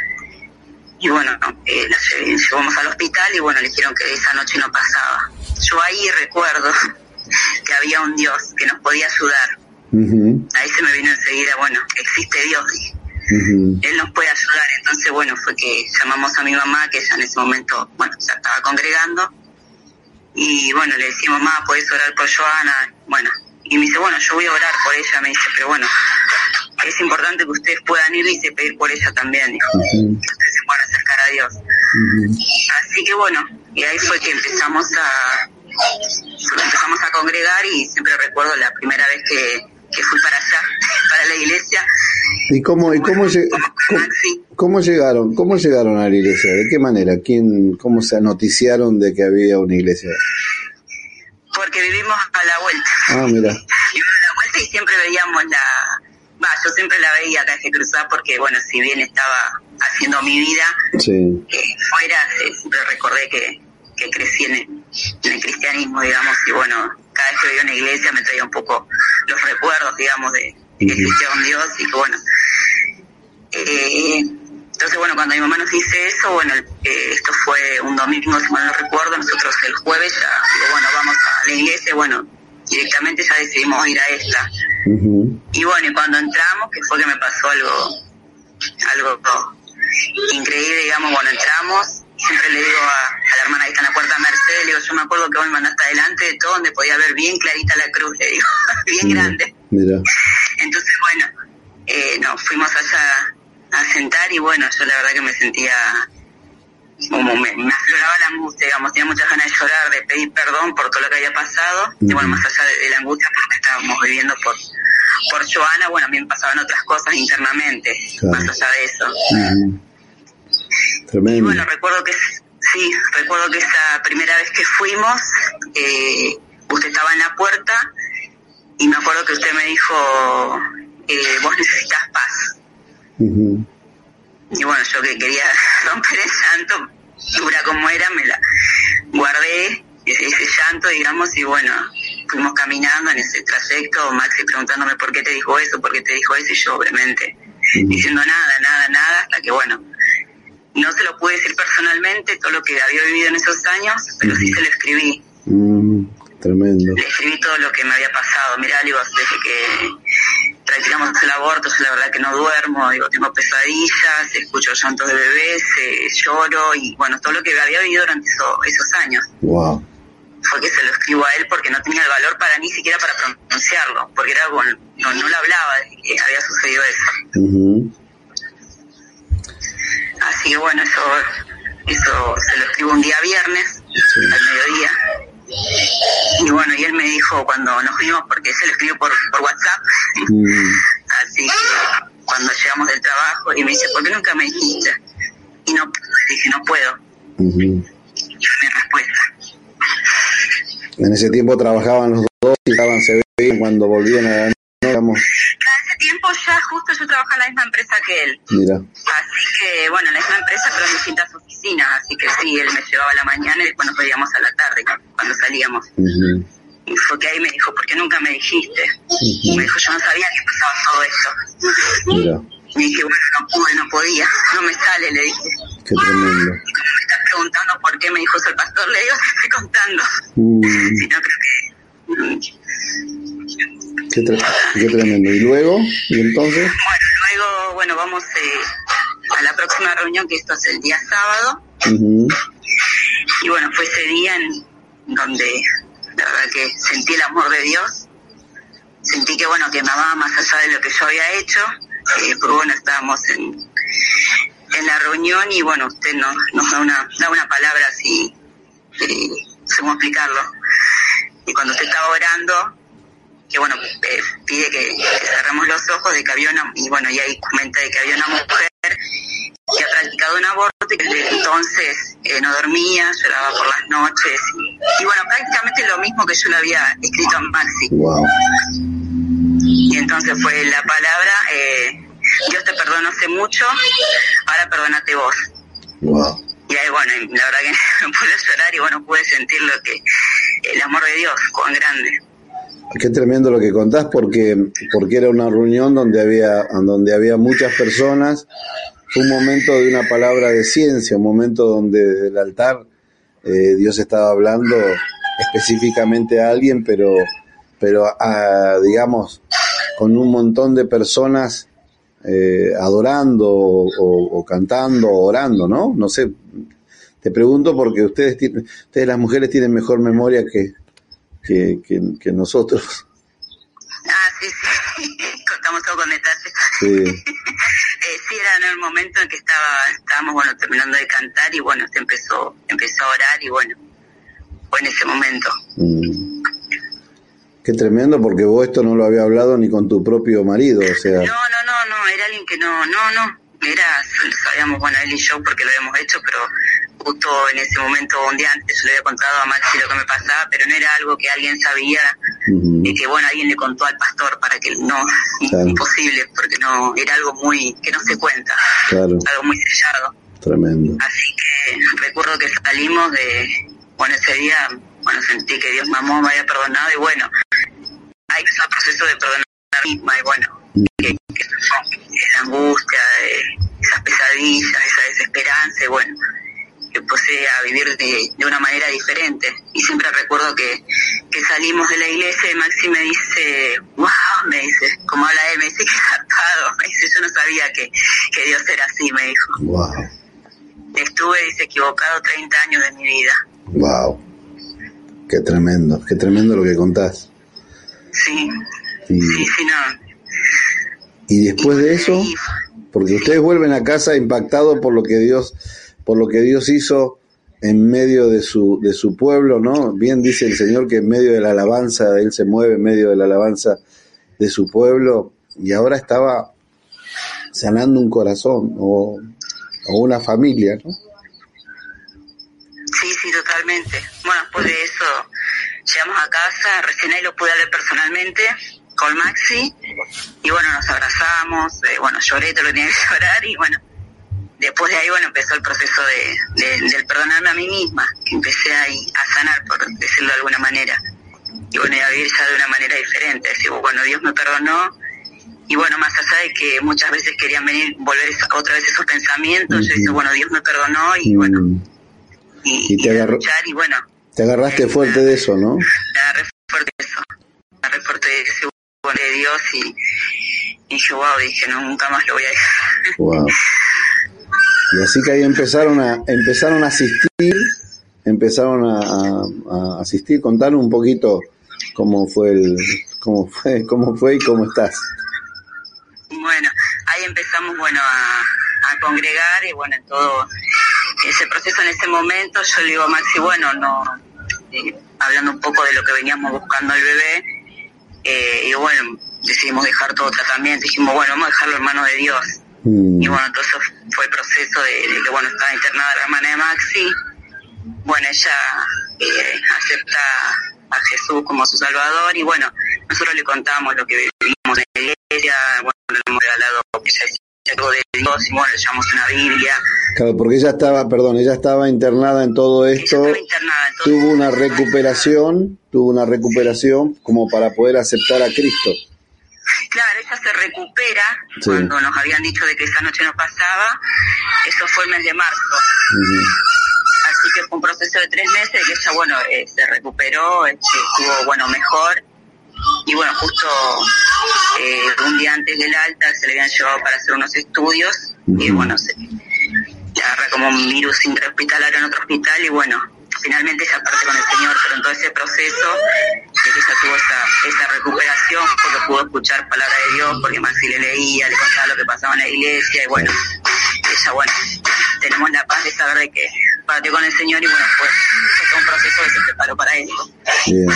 y bueno, eh, la llevamos al hospital y bueno, le dijeron que esa noche no pasaba. Yo ahí recuerdo que había un Dios que nos podía ayudar. Ahí se me vino enseguida, bueno, existe Dios, él nos puede ayudar. Entonces, bueno, fue que llamamos a mi mamá, que ella en ese momento, bueno, se estaba congregando. Y bueno, le decimos, mamá, ¿puedes orar por Joana? Bueno, y me dice, bueno, yo voy a orar por ella. Me dice, pero bueno, es importante que ustedes puedan ir y pedir por ella también. Dijo, ustedes se puedan acercar a Dios. Así que bueno, y ahí fue que empezamos a empezamos a congregar y siempre recuerdo la primera vez que, que fui para allá, para la iglesia, ¿Y cómo, y cómo, cómo, llegaron, cómo llegaron a la iglesia? ¿De qué manera? ¿Quién, cómo se noticiaron de que había una iglesia? Porque vivimos a la vuelta. Ah, mira. Vivimos a la vuelta y siempre veíamos la, va, yo siempre la veía acá en Cruzada porque, bueno, si bien estaba haciendo mi vida sí. fuera, siempre recordé que, que crecí en, en el cristianismo, digamos, y bueno, cada vez que veía una iglesia me traía un poco los recuerdos, digamos, de, que existía un Dios y que bueno. Eh, entonces, bueno, cuando mi mamá nos dice eso, bueno, eh, esto fue un domingo, si mal no recuerdo, nosotros el jueves ya, digo, bueno, vamos a la iglesia, bueno, directamente ya decidimos ir a esta. Y bueno, y cuando entramos, que fue que me pasó algo, algo increíble, digamos, cuando entramos, siempre le digo a, hermana que está en la puerta Mercedes, le digo, yo me acuerdo que vos me mandaste adelante de todo, donde podía ver bien clarita la cruz, le digo, bien grande. Mira. Entonces, bueno, eh, nos fuimos allá a sentar y bueno, yo la verdad que me sentía como me, afloraba la angustia, digamos, tenía muchas ganas de llorar, de pedir perdón por todo lo que había pasado, y bueno, más allá de, la angustia porque estábamos viviendo por, por Joana, bueno, a mí me pasaban otras cosas internamente, más allá de eso. Tremendo. Y bueno, recuerdo que, sí, recuerdo que esa primera vez que fuimos, eh, usted estaba en la puerta, y me acuerdo que usted me dijo, eh, vos necesitas paz. Y bueno, yo que quería romper el llanto, dura como era, me la guardé, ese, ese llanto, digamos, y bueno, fuimos caminando en ese trayecto, Maxi preguntándome por qué te dijo eso, por qué te dijo eso, y yo obviamente diciendo nada, nada, nada, hasta que bueno, no se lo pude decir personalmente todo lo que había vivido en esos años, pero sí se lo escribí. Mm, tremendo. Le escribí todo lo que me había pasado. Mirá, digo, desde que practicamos el aborto, yo la verdad que no duermo, digo, tengo pesadillas, escucho llantos de bebés, eh, lloro y bueno, todo lo que había vivido durante esos años. Wow. Fue que se lo escribo a él porque no tenía el valor para ni siquiera para pronunciarlo, porque era algo, no, no lo hablaba había sucedido eso. Así que bueno, eso, eso se lo escribo un día viernes, al mediodía y bueno, y él me dijo cuando nos vimos, porque se lo escribió por, por WhatsApp, mm. así que cuando llegamos del trabajo, y me dice, ¿por qué nunca me dijiste? Y no, dije, no puedo. Y fue mi respuesta. En ese tiempo trabajaban los dos y estaban se bien cuando volvían a la digamos. Ese tiempo ya justo yo trabajaba en la misma empresa que él. Mira. Así que, bueno, en la misma empresa, pero en distintas oficinas. Así que sí, él me llevaba a la mañana y después nos veíamos a la tarde cuando salíamos. Y fue que ahí me dijo, ¿por qué nunca me dijiste? Me dijo, yo no sabía que pasaba todo esto. Mira. Y dije, bueno, no pude, no podía, no me sale, le dije. Qué tremendo. Y como me estás preguntando por qué me dijo eso el pastor, le digo, te estoy contando. Mm. Si no, creo que Qué, tremendo. ¿Y luego? ¿Y entonces? Bueno, luego, bueno, vamos eh, a la próxima reunión, que esto es el día sábado. Y bueno, fue ese día en donde la verdad que sentí el amor de Dios. Sentí que, bueno, que me amaba más allá de lo que yo había hecho. Eh, pero bueno, estábamos en, en la reunión y bueno, usted nos, nos da, una, da una palabra así, eh, no sé cómo explicarlo. Y cuando usted estaba orando, que bueno, eh, pide que, cerremos los ojos de que había una, y bueno, y ahí comenta de que había una mujer que ha practicado un aborto y que desde entonces eh, no dormía, lloraba por las noches, y, bueno, prácticamente lo mismo que yo le había escrito a Maxi. Y entonces fue la palabra, eh, Dios te perdonó hace mucho, ahora perdónate vos. Y ahí, bueno, la verdad que me pude llorar y bueno, pude sentir lo que, el amor de Dios, cuán grande. Qué tremendo lo que contás porque, porque era una reunión donde había, donde había muchas personas, un momento de una palabra de ciencia, un momento donde desde el altar eh, Dios estaba hablando específicamente a alguien, pero, pero digamos, con un montón de personas eh, adorando o, cantando o orando, ¿no? No sé, te pregunto porque ustedes, ustedes las mujeres tienen mejor memoria que, que, que, nosotros. Ah, sí, sí, contamos todo con detalles. Sí. eh, sí, era en el momento en que estaba, estábamos, bueno, terminando de cantar y bueno, se empezó, empezó a orar y bueno, fue en ese momento. Mm. Qué tremendo, porque vos esto no lo había hablado ni con tu propio marido, o sea. No, no, no, no, era alguien que no, no, no, era, sabíamos, bueno, él y yo porque lo habíamos hecho, pero justo en ese momento, un día antes, yo le había contado a Maxi lo que me pasaba, pero no era algo que alguien sabía y que, bueno, alguien le contó al pastor para que no, imposible, porque no, era algo muy, que no se cuenta, algo muy sellado. Tremendo. Así que recuerdo que salimos de, bueno, ese día, bueno, sentí que Dios me amó, me había perdonado y bueno, hay ese proceso de perdonar a mí misma y bueno, que, esa angustia, esas pesadillas, esa desesperanza y bueno, posee a vivir de, de, una manera diferente. Y siempre recuerdo que, que salimos de la iglesia y Maxi me dice, wow, me dice, como habla él, me dice que zarpado, me dice, yo no sabía que, que Dios era así, me dijo. Wow. Estuve, dice, equivocado 30 años de mi vida. Wow. Qué tremendo, qué tremendo lo que contás. Sí, Y, sí, sí, no. y después de eso, porque ustedes vuelven a casa impactados por lo que Dios, por lo que Dios hizo en medio de su, de su pueblo, ¿no? Bien dice el Señor que en medio de la alabanza, Él se mueve en medio de la alabanza de su pueblo, y ahora estaba sanando un corazón o, o una familia, ¿no? Sí, sí, totalmente. Bueno, después de eso llegamos a casa, recién ahí lo pude ver personalmente con Maxi y bueno, nos abrazamos, eh, bueno, lloré todo lo que tenía que llorar y bueno, después de ahí, bueno, empezó el proceso de, de, del perdonarme a mí misma, que empecé ahí a sanar, por decirlo de alguna manera. Y bueno, y a vivir ya de una manera diferente. Decir, bueno, Dios me perdonó. Y bueno, más allá de que muchas veces querían venir, volver esa- otra vez esos pensamientos, yo dije, bueno, Dios me perdonó y bueno, Mm, y, Y te y de agarró- y bueno, Te agarraste fuerte de eso, ¿no? me agarré fuerte de eso, me agarré fuerte de ese bueno de Dios y, y yo, wow, dije, no, nunca más lo voy a dejar. Wow. Y así que ahí empezaron a empezaron a asistir, empezaron a, asistir. Contanos un poquito cómo fue el cómo fue cómo fue y cómo estás. Bueno, ahí empezamos, bueno, a, a congregar y bueno, en todo ese proceso en ese momento yo le digo a Maxi, bueno, no, eh, hablando un poco de lo que veníamos buscando al bebé, eh, y bueno, decidimos dejar todo tratamiento, dijimos, bueno, vamos a dejarlo en manos de Dios. Mm, Y bueno, todo eso fue el proceso de, de que, bueno, estaba internada la hermana de Maxi. Bueno, ella eh, acepta a Jesús como su Salvador y bueno, nosotros le contamos lo que vivimos en la iglesia, bueno, le hemos regalado que ella algo de Dios y bueno, le llevamos una Biblia. Claro, porque ella estaba, perdón, ella estaba internada en todo Ella esto, estaba internada, entonces- tuvo una recuperación, tuvo una recuperación como para poder aceptar a Cristo. Claro, ella se recupera Sí. cuando nos habían dicho de que esa noche no pasaba. Eso fue el mes de marzo. Así que fue un proceso de tres meses que ella, bueno, eh, se recuperó, este, estuvo, bueno, mejor. Y bueno, justo eh, un día antes del alta se le habían llevado para hacer unos estudios y bueno, se agarra como un virus intrahospitalario en otro hospital y bueno, finalmente ella parte con el Señor, pero en todo ese proceso de que ella tuvo esa, esa recuperación porque pudo escuchar palabra de Dios, porque Maxi le leía, le contaba lo que pasaba en la iglesia y bueno, ella, bueno, tenemos la paz de saber de que partió con el Señor y bueno, fue, fue todo un proceso que se preparó para esto. Bien.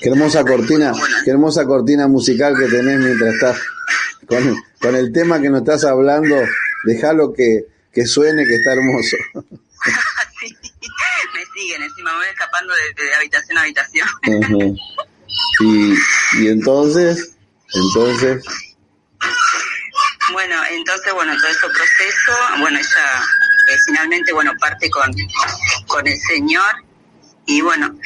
Qué hermosa cortina, qué hermosa cortina musical que tenés mientras estás con, con el tema que nos estás hablando. Déjalo que, que suene, que está hermoso. sí, me siguen, encima me voy escapando de, de habitación a habitación. Y, y entonces, entonces, Bueno, entonces, bueno, todo ese proceso, bueno, ella eh, finalmente, bueno, parte con, con el Señor y bueno,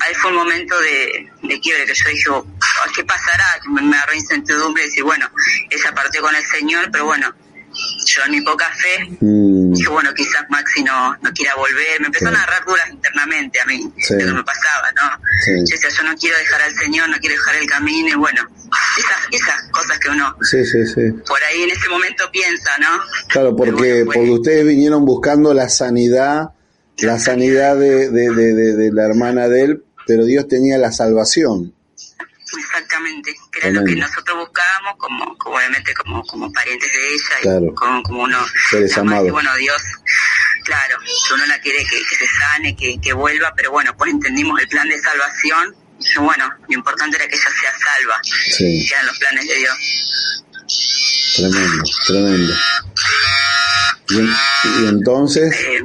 ahí fue un momento de, de quiebre que yo dije, oh, ¿qué pasará? Me, me agarró incertidumbre y decir, bueno, ella partió con el Señor, pero bueno, yo en mi poca fe mm, dije, bueno, quizás Maxi no, no quiera volver. Me empezaron Sí. a agarrar duras internamente a mí, Sí. de lo que me pasaba, ¿no? Sí. Yo decía, yo no quiero dejar al Señor, no quiero dejar el camino, y bueno, esas, esas cosas que uno por ahí en ese momento piensa, ¿no? Claro, porque, bueno, porque ustedes vinieron buscando la sanidad, la sanidad de, de, de, de- de la hermana de él, pero Dios tenía la salvación. Exactamente, que era lo que nosotros buscábamos, como, como obviamente como, como parientes de ella, Claro. y como, como uno Seres ama, amados. y bueno, Dios, claro, que uno la quiere que, que se sane, que, que vuelva, pero bueno, pues entendimos el plan de salvación, y bueno, lo importante era que ella sea salva, Sí, que eran los planes de Dios. tremendo, tremendo. Y, en- y entonces, Eh,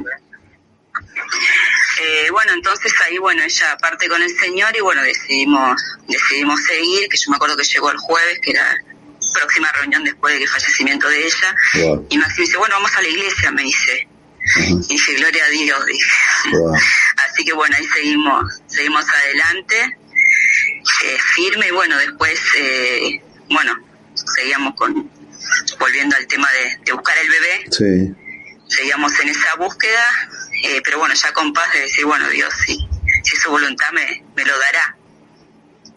eh, bueno, entonces ahí, bueno, ella parte con el Señor y bueno, decidimos, decidimos seguir, que yo me acuerdo que llegó el jueves, que era próxima reunión después del fallecimiento de ella, wow, y Maxi me dice, bueno, vamos a la iglesia, me dice. Y dije, gloria a Dios, dije. Así que bueno, ahí seguimos, seguimos adelante, eh, firme y bueno, después, eh, bueno, seguíamos con, volviendo al tema de, buscar el bebé. Sí. Seguíamos en esa búsqueda, eh, pero bueno, ya con paz de decir, bueno, Dios, si, si su voluntad me, me lo dará.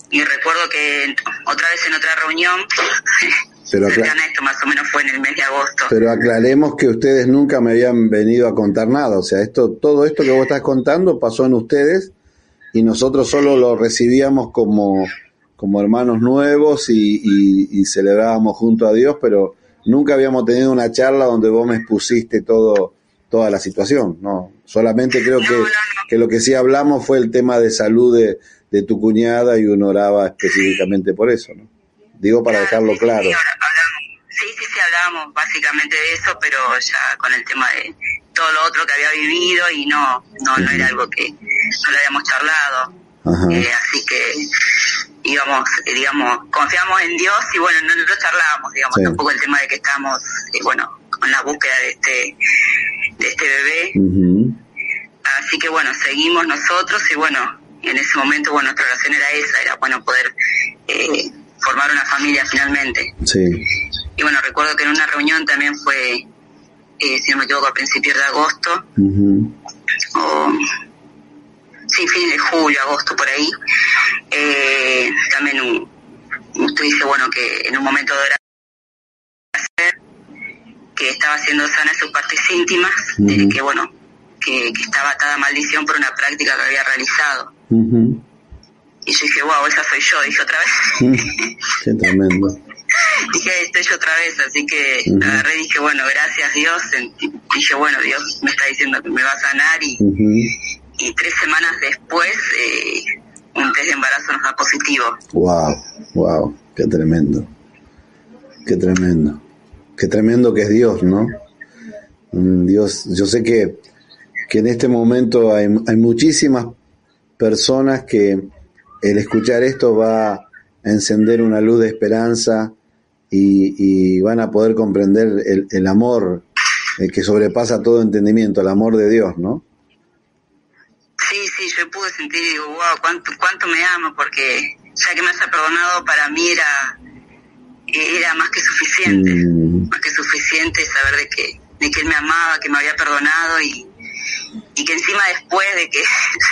Y recuerdo que otra vez en otra reunión Pero esto más o menos fue en el mes de agosto. Pero aclaremos que ustedes nunca me habían venido a contar nada, o sea, esto, todo esto que vos estás contando pasó en ustedes y nosotros solo lo recibíamos como, como hermanos nuevos y, y, celebrábamos junto a Dios, pero nunca habíamos tenido una charla donde vos me expusiste todo, toda la situación, no. Solamente creo que, que lo que sí hablamos fue el tema de salud de, de tu cuñada y uno oraba específicamente por eso, ¿no? Digo para dejarlo claro. Sí, sí, sí, hablábamos básicamente de eso, pero ya con el tema de todo lo otro que había vivido y no, no, no era algo que no lo habíamos charlado. Eh, así que íbamos, eh, digamos, confiamos en Dios y bueno, no lo charlábamos, digamos, tampoco el tema de que estábamos, eh, bueno, con la búsqueda de este, de este bebé. Así que bueno, seguimos nosotros y bueno, en ese momento, bueno, nuestra relación era esa, era bueno poder eh, formar una familia finalmente. Sí. Y bueno, recuerdo que en una reunión también fue, eh, si no me equivoco, a principios de agosto, o sí, fin de julio, agosto, por ahí, eh, también usted dice, bueno, que en un momento de oración, que estaba haciendo sana sus partes íntimas, que bueno, que, estaba atada a maldición por una práctica que había realizado. Y yo dije, wow, esa soy yo, dije otra vez. Qué tremendo. dije, estoy yo otra vez, así que uh agarré y dije, bueno, gracias Dios. Dije, bueno, Dios me está diciendo que me va a sanar y, y tres semanas después eh, un test de embarazo nos da positivo. Wow, wow, qué tremendo. Qué tremendo. Qué tremendo que es Dios, ¿no? Mm, Dios, yo sé que, que en este momento hay, hay muchísimas personas que el escuchar esto va a encender una luz de esperanza y, van a poder comprender el, amor el que sobrepasa todo entendimiento, el amor de Dios, ¿no? Pude sentir, digo, wow, cuánto, cuánto me amo, porque ya que me haya perdonado, para mí era, era más que suficiente, mm. más que suficiente saber de que, de que Él me amaba, que me había perdonado y, y que encima después de que,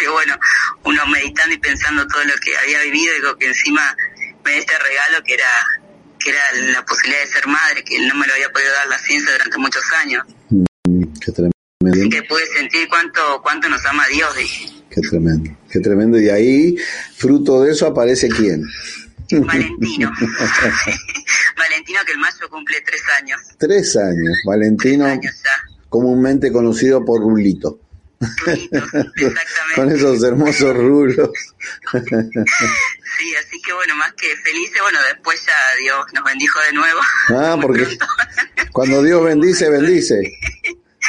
bueno, uno meditando y pensando todo lo que había vivido, digo que encima me dé este regalo que era que era la posibilidad de ser madre, que no me lo había podido dar la ciencia durante muchos años. Mm, qué tremendo. Así que pude sentir cuánto, cuánto nos ama Dios, dije. Qué tremendo, qué tremendo. Y ahí, fruto de eso, aparece quién? Valentino. Valentino que el mayo cumple tres años. Tres años. Valentino. Tres años ya comúnmente conocido por Rulito. Con esos hermosos rulos. sí, así que bueno, más que felices, bueno, después ya Dios nos bendijo de nuevo. Ah, porque cuando Dios bendice, bendice.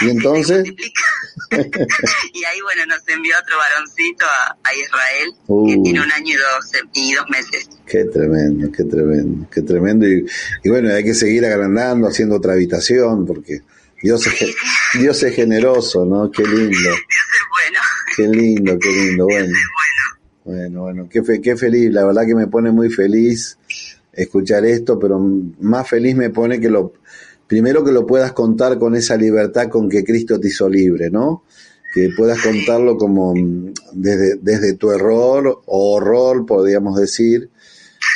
Y entonces... y ahí, bueno, nos envió otro varoncito a, Israel, que uh. tiene un año y dos, y dos meses. Qué tremendo, qué tremendo, qué tremendo. Y, y bueno, hay que seguir agrandando, haciendo otra habitación, porque Dios es, Dios es generoso, ¿no? Qué lindo. Dios es bueno. Qué lindo, qué lindo. Bueno, bueno, bueno, qué, qué feliz. La verdad que me pone muy feliz escuchar esto, pero más feliz me pone que lo, primero que lo puedas contar con esa libertad con que Cristo te hizo libre, ¿no? Que puedas contarlo como desde, desde tu error o horror, podríamos decir,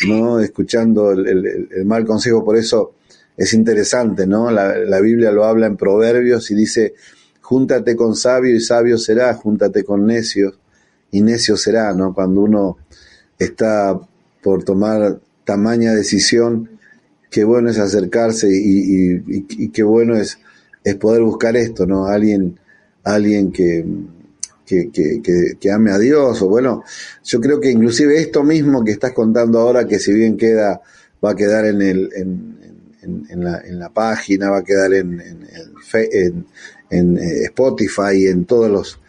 ¿no? Escuchando el, mal consejo. Por eso, es interesante, ¿no? La, Biblia lo habla en proverbios y dice, júntate con sabio y sabio será, júntate con necios y necio será, ¿no? Cuando uno está por tomar tamaña decisión, qué bueno es acercarse y, qué bueno es, poder buscar esto, ¿no? Alguien, alguien que, que, que, que, ame a Dios, o bueno, yo creo que inclusive esto mismo que estás contando ahora, que si bien queda, va a quedar en el, en, en, la, en la página, va a quedar en, en, en eh, Spotify, en todos los...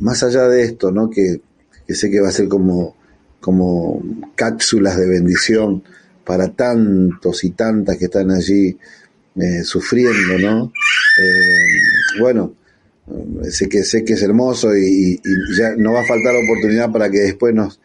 Más allá de esto, ¿no? Que, sé que va a ser como, como cápsulas de bendición para tantos y tantas que están allí eh, sufriendo, ¿no? Eh, bueno, sé que sé que es hermoso y, ya no va a faltar oportunidad para que después nos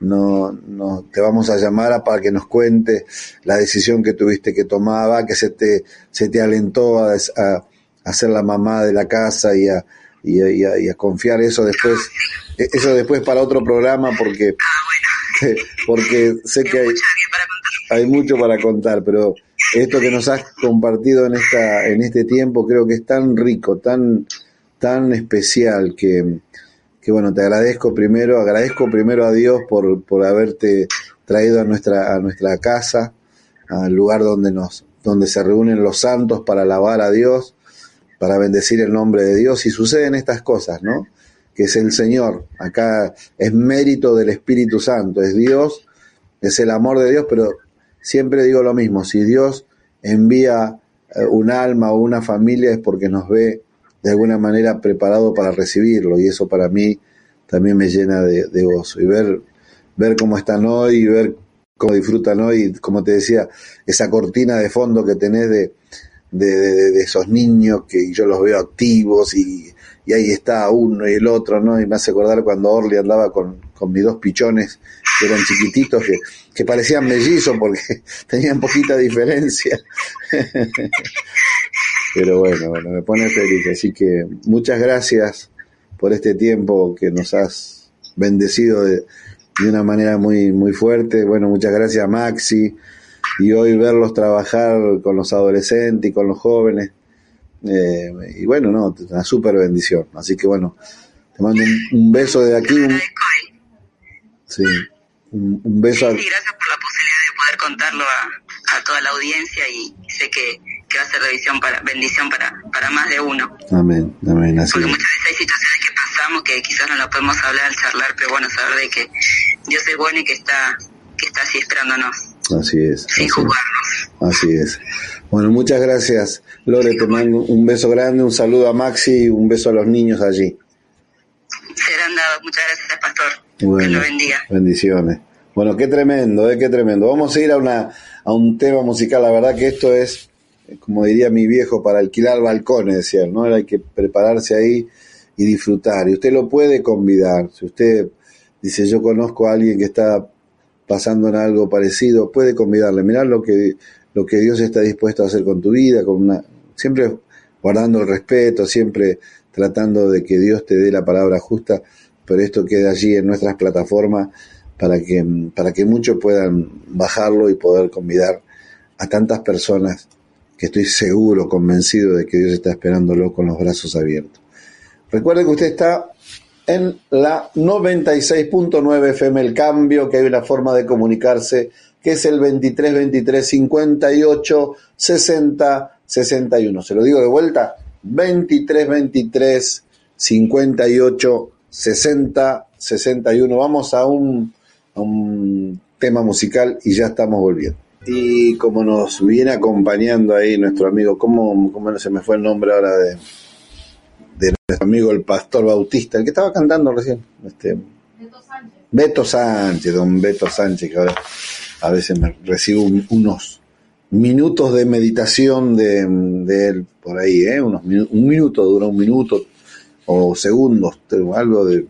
no, no, te vamos a llamar para que nos cuente la decisión que tuviste que tomar, que se te, se te alentó a, a, ser la mamá de la casa y a, y a, y a, confiar eso después, e, eso después para otro programa porque, porque sé que hay, hay mucho para contar, pero esto que nos has compartido en esta, en este tiempo creo que es tan rico, tan, tan especial que, que bueno, te agradezco primero, agradezco primero a Dios por, por haberte traído a nuestra, a nuestra casa, al lugar donde nos, donde se reúnen los santos para alabar a Dios, para bendecir el nombre de Dios, y suceden estas cosas, ¿no? Que es el Señor, acá es mérito del Espíritu Santo, es Dios, es el amor de Dios, pero siempre digo lo mismo, si Dios envía eh, un alma o una familia es porque nos ve de alguna manera preparado para recibirlo y eso para mí también me llena de, gozo. Y ver, ver cómo están hoy y ver cómo disfrutan hoy, como te decía, esa cortina de fondo que tenés de, de, esos niños que yo los veo activos y, y, ahí está uno y el otro, ¿no? Y me hace acordar cuando Orly andaba con, con mis dos pichones que eran chiquititos, que, que parecían mellizos porque tenían poquita diferencia. Pero bueno, bueno, me pone feliz. Así que muchas gracias por este tiempo que nos has bendecido de, de una manera muy, muy fuerte. Bueno, muchas gracias Maxi. Y hoy verlos trabajar con los adolescentes y con los jóvenes. Eh, y bueno, no, una súper bendición. Así que bueno, te mando un, beso de aquí. Un, sí, un, beso. Sí, gracias por la posibilidad de poder contarlo a, a toda la audiencia y sé que que va a ser bendición para, bendición para, para más de uno. Amén, amén, así Porque muchas veces hay situaciones que pasamos que quizás no las podemos hablar, charlar, pero bueno, saber de que Dios es bueno y que está, que está así esperándonos. Así es. Sin juzgarnos. Así es. Bueno, muchas gracias, Lore. Te mando un beso grande, un saludo a Maxi y un beso a los niños allí. Serán dados. Muchas gracias, Pastor. Bueno, que lo bendiga. Bendiciones. Bueno, qué tremendo, eh, qué tremendo. Vamos a ir a, una, a un tema musical. La verdad que esto es como diría mi viejo, para alquilar balcones, decía, ¿no? Hay que prepararse ahí y disfrutar. Y usted lo puede convidar. Si usted dice, yo conozco a alguien que está pasando en algo parecido, puede convidarle. Mirar lo que, lo que Dios está dispuesto a hacer con tu vida, con una, siempre guardando el respeto, siempre tratando de que Dios te dé la palabra justa, pero esto queda allí en nuestras plataformas para que, para que muchos puedan bajarlo y poder convidar a tantas personas que estoy seguro, convencido de que Dios está esperándolo con los brazos abiertos. Recuerde que usted está en la 96.9 FM El Cambio, que hay una forma de comunicarse, que es el 23 23 58 60 61. Se lo digo de vuelta, 23 23 58 60 61. Vamos a un, a un tema musical y ya estamos volviendo. Y como nos viene acompañando ahí nuestro amigo, ¿cómo, cómo se me fue el nombre ahora de, de nuestro amigo el pastor Bautista, el que estaba cantando recién? Este, Beto Sánchez. Beto Sánchez, don Beto Sánchez, que ahora a veces me recibo unos minutos de meditación de, él por ahí, ¿eh? Unos, un minuto, dura un minuto o segundos, algo de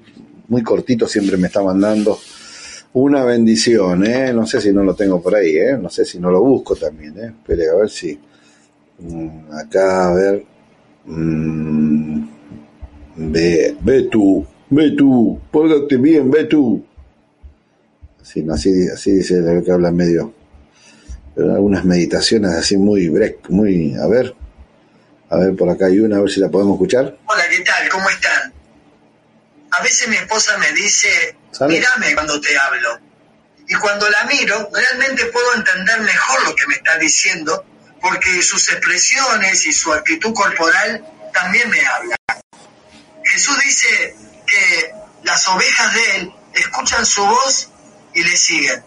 muy cortito siempre me está mandando una bendición, ¿eh? No sé si no lo tengo por ahí, ¿eh? No sé si no lo busco también, ¿eh? Espere, a ver si... Mm, acá, a ver... Mm, ve, ve tú, ve tú, pórgate bien, ve tú. Sí, así, así dice el que habla medio... Pero algunas meditaciones así muy break, muy... A ver, a ver, por acá hay una, a ver si la podemos escuchar. Hola, ¿qué tal? ¿Cómo están? A veces mi esposa me dice, mírame cuando te hablo. Y cuando la miro, realmente puedo entender mejor lo que me está diciendo, porque sus expresiones y su actitud corporal también me hablan. Jesús dice que las ovejas de Él escuchan su voz y le siguen.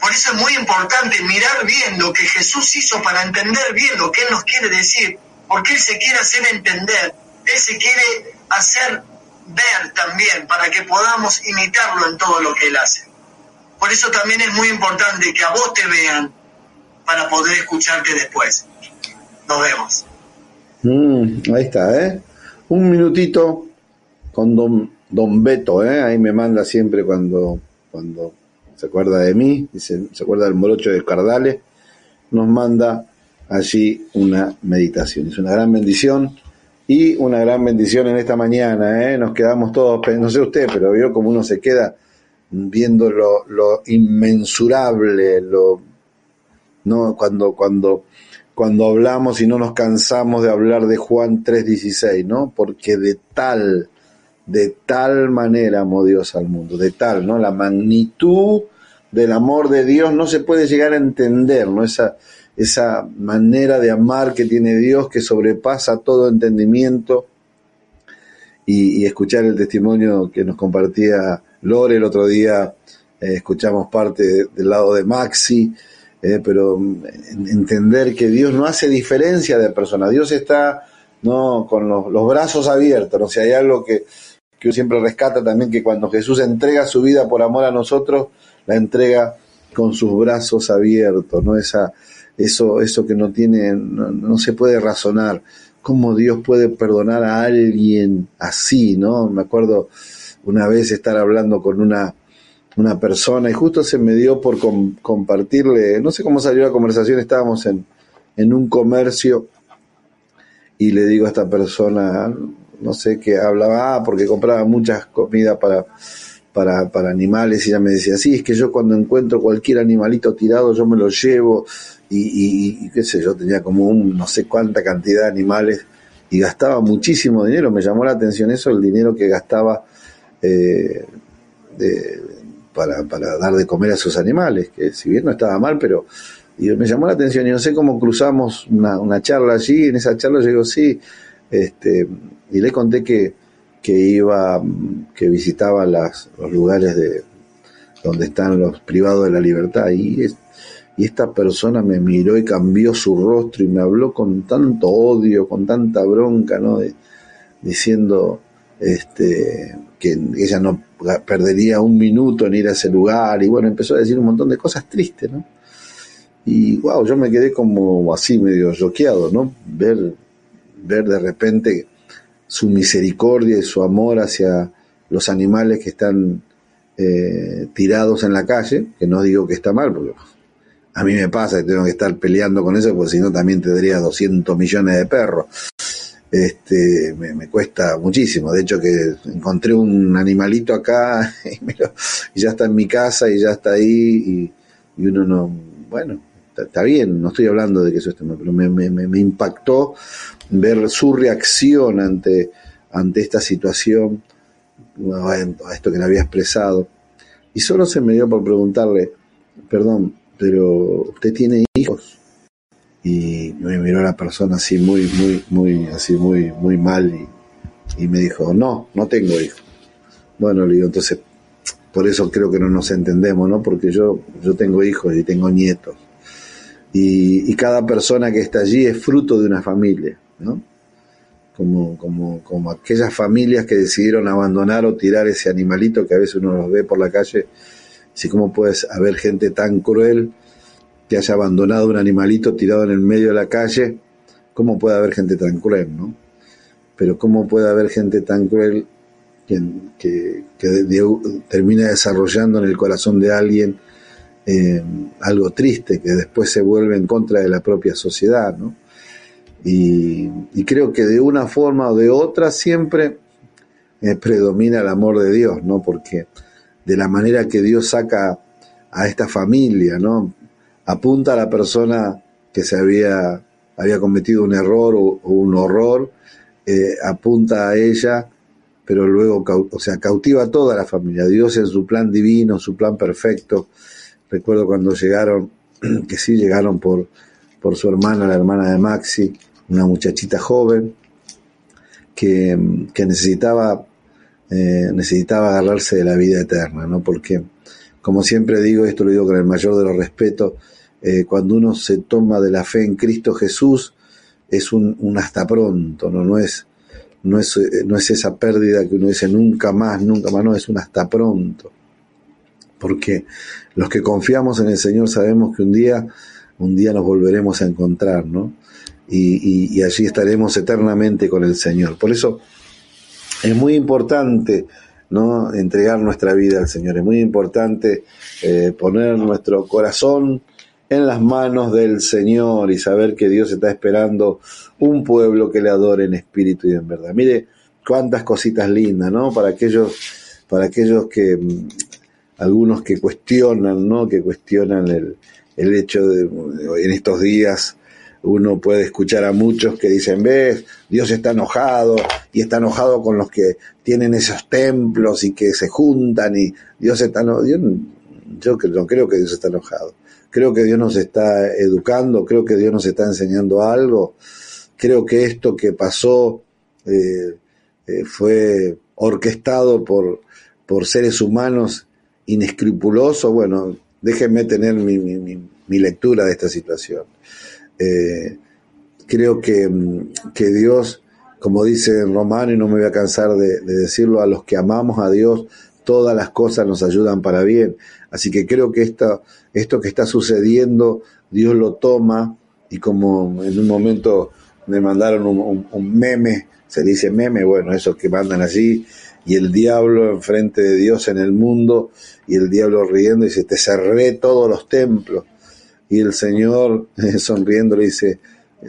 Por eso es muy importante mirar bien lo que Jesús hizo para entender bien lo que Él nos quiere decir, porque Él se quiere hacer entender, Él se quiere hacer ver también para que podamos imitarlo en todo lo que él hace. Por eso también es muy importante que a vos te vean para poder escucharte después. Nos vemos. Mm, ahí está, ¿eh? un minutito con don, don Beto, ¿eh? ahí me manda siempre cuando, cuando se acuerda de mí, dice, se acuerda del morocho de Cardales, nos manda allí una meditación. Es una gran bendición y una gran bendición en esta mañana. ¿eh? Nos quedamos todos, no sé usted, pero vio como uno se queda viendo lo, lo inmensurable, lo, ¿no? cuando, cuando, cuando hablamos y no nos cansamos de hablar de Juan 3:16, ¿no? porque de tal, de tal manera amó Dios al mundo, de tal, ¿no? La magnitud del amor de Dios no se puede llegar a entender, ¿no? Esa, esa manera de amar que tiene Dios que sobrepasa todo entendimiento y, escuchar el testimonio que nos compartía Lore el otro día, eh, escuchamos parte del lado de Maxi, eh, pero mm, entender que Dios no hace diferencia de personas, Dios está no con los, los brazos abiertos, o sea, hay algo que, que siempre rescata también, que cuando Jesús entrega su vida por amor a nosotros, la entrega con sus brazos abiertos, ¿no? Esa, eso, eso que no tiene, no, se puede razonar. ¿Cómo Dios puede perdonar a alguien así, no? Me acuerdo una vez estar hablando con una, una persona y justo se me dio por compartirle, no sé cómo salió la conversación, estábamos en, en un comercio y le digo a esta persona, no sé qué hablaba, ah, porque compraba muchas comidas para, para, para animales y ella me decía, sí, es que yo cuando encuentro cualquier animalito tirado yo me lo llevo y, y, qué sé yo, tenía como un no sé cuánta cantidad de animales y gastaba muchísimo dinero, me llamó la atención eso, el dinero que gastaba eh, para, para dar de comer a esos animales, que si bien no estaba mal, pero y me llamó la atención y no sé cómo cruzamos una, una charla allí, en esa charla yo digo, sí, este, y le conté que, que iba, que visitaba los lugares de donde están los privados de la libertad y y esta persona me miró y cambió su rostro y me habló con tanto odio, con tanta bronca, ¿no? diciendo este, que ella no perdería un minuto en ir a ese lugar y bueno, empezó a decir un montón de cosas tristes, ¿no? Y wow, yo me quedé como así medio choqueado, ¿no? Ver, ver de repente su misericordia y su amor hacia los animales que están eh, tirados en la calle, que no digo que está mal, porque a mí me pasa que tengo que estar peleando con eso, porque si no también tendría 200 millones de perros. Este, me, cuesta muchísimo. De hecho, que encontré un animalito acá y, ya está en mi casa y ya está ahí y, uno no, bueno, está, bien, no estoy hablando de que eso esté mal, pero me, impactó ver su reacción ante, ante esta situación, a esto que le había expresado. Y solo se me dio por preguntarle, perdón, pero usted tiene hijos. Y me miró la persona así muy, muy, muy, así muy, muy mal y, y me dijo, no, no tengo hijos. Bueno, le digo, entonces, por eso creo que no nos entendemos, ¿no? Porque yo, yo tengo hijos y tengo nietos. Y, y cada persona que está allí es fruto de una familia, ¿no? Como, como, como aquellas familias que decidieron abandonar o tirar ese animalito que a veces uno los ve por la calle Así como puedes haber gente tan cruel que haya abandonado un animalito tirado en el medio de la calle, ¿cómo puede haber gente tan cruel, no? Pero ¿cómo puede haber gente tan cruel que, que, termina desarrollando en el corazón de alguien eh, algo triste que después se vuelve en contra de la propia sociedad, ¿no? Y, creo que de una forma o de otra siempre eh, predomina el amor de Dios, ¿no? Porque de la manera que Dios saca a esta familia. Apunta a la persona que se había, había cometido un error o, un horror, eh, apunta a ella, pero luego, o sea, cautiva a toda la familia. Dios en su plan divino, su plan perfecto. Recuerdo cuando llegaron, que sí llegaron por, por su hermana, la hermana de Maxi, una muchachita joven, que, que necesitaba eh, necesitaba agarrarse de la vida eterna, ¿no? Porque, como siempre digo, esto lo digo con el mayor de los respetos, eh, cuando uno se toma de la fe en Cristo Jesús, es un, un hasta pronto, ¿no? No es, no es, eh, no es esa pérdida que uno dice nunca más, nunca más, no, es un hasta pronto. Porque los que confiamos en el Señor sabemos que un día, un día nos volveremos a encontrar, ¿no? y, allí estaremos eternamente con el Señor. Por eso es muy importante ¿no? entregar nuestra vida al Señor, es muy importante eh, poner nuestro corazón en las manos del Señor y saber que Dios está esperando un pueblo que le adore en espíritu y en verdad. Mire cuántas cositas lindas, ¿no? Para aquellos, para aquellos que, algunos que cuestionan, ¿no? Que cuestionan el, el hecho de, en estos días, uno puede escuchar a muchos que dicen, ves, Dios está enojado y está enojado con los que tienen esos templos y que se juntan y Dios está enojado. Yo, yo no creo que Dios está enojado. Creo que Dios nos está educando, creo que Dios nos está enseñando algo. Creo que esto que pasó eh, eh, fue orquestado por, por seres humanos inescrupulosos. Bueno, déjenme tener mi, mi, lectura de esta situación. Eh, creo que, que, Dios, como dice en Romano, y no me voy a cansar de, decirlo, a los que amamos a Dios, todas las cosas nos ayudan para bien. Así que creo que esto, esto que está sucediendo, Dios lo toma y como en un momento me mandaron un, meme, se dice meme, bueno, esos que mandan allí, y el diablo enfrente de Dios en el mundo, y el diablo riendo dice, te cerré todos los templos. Y el Señor sonriendo le dice,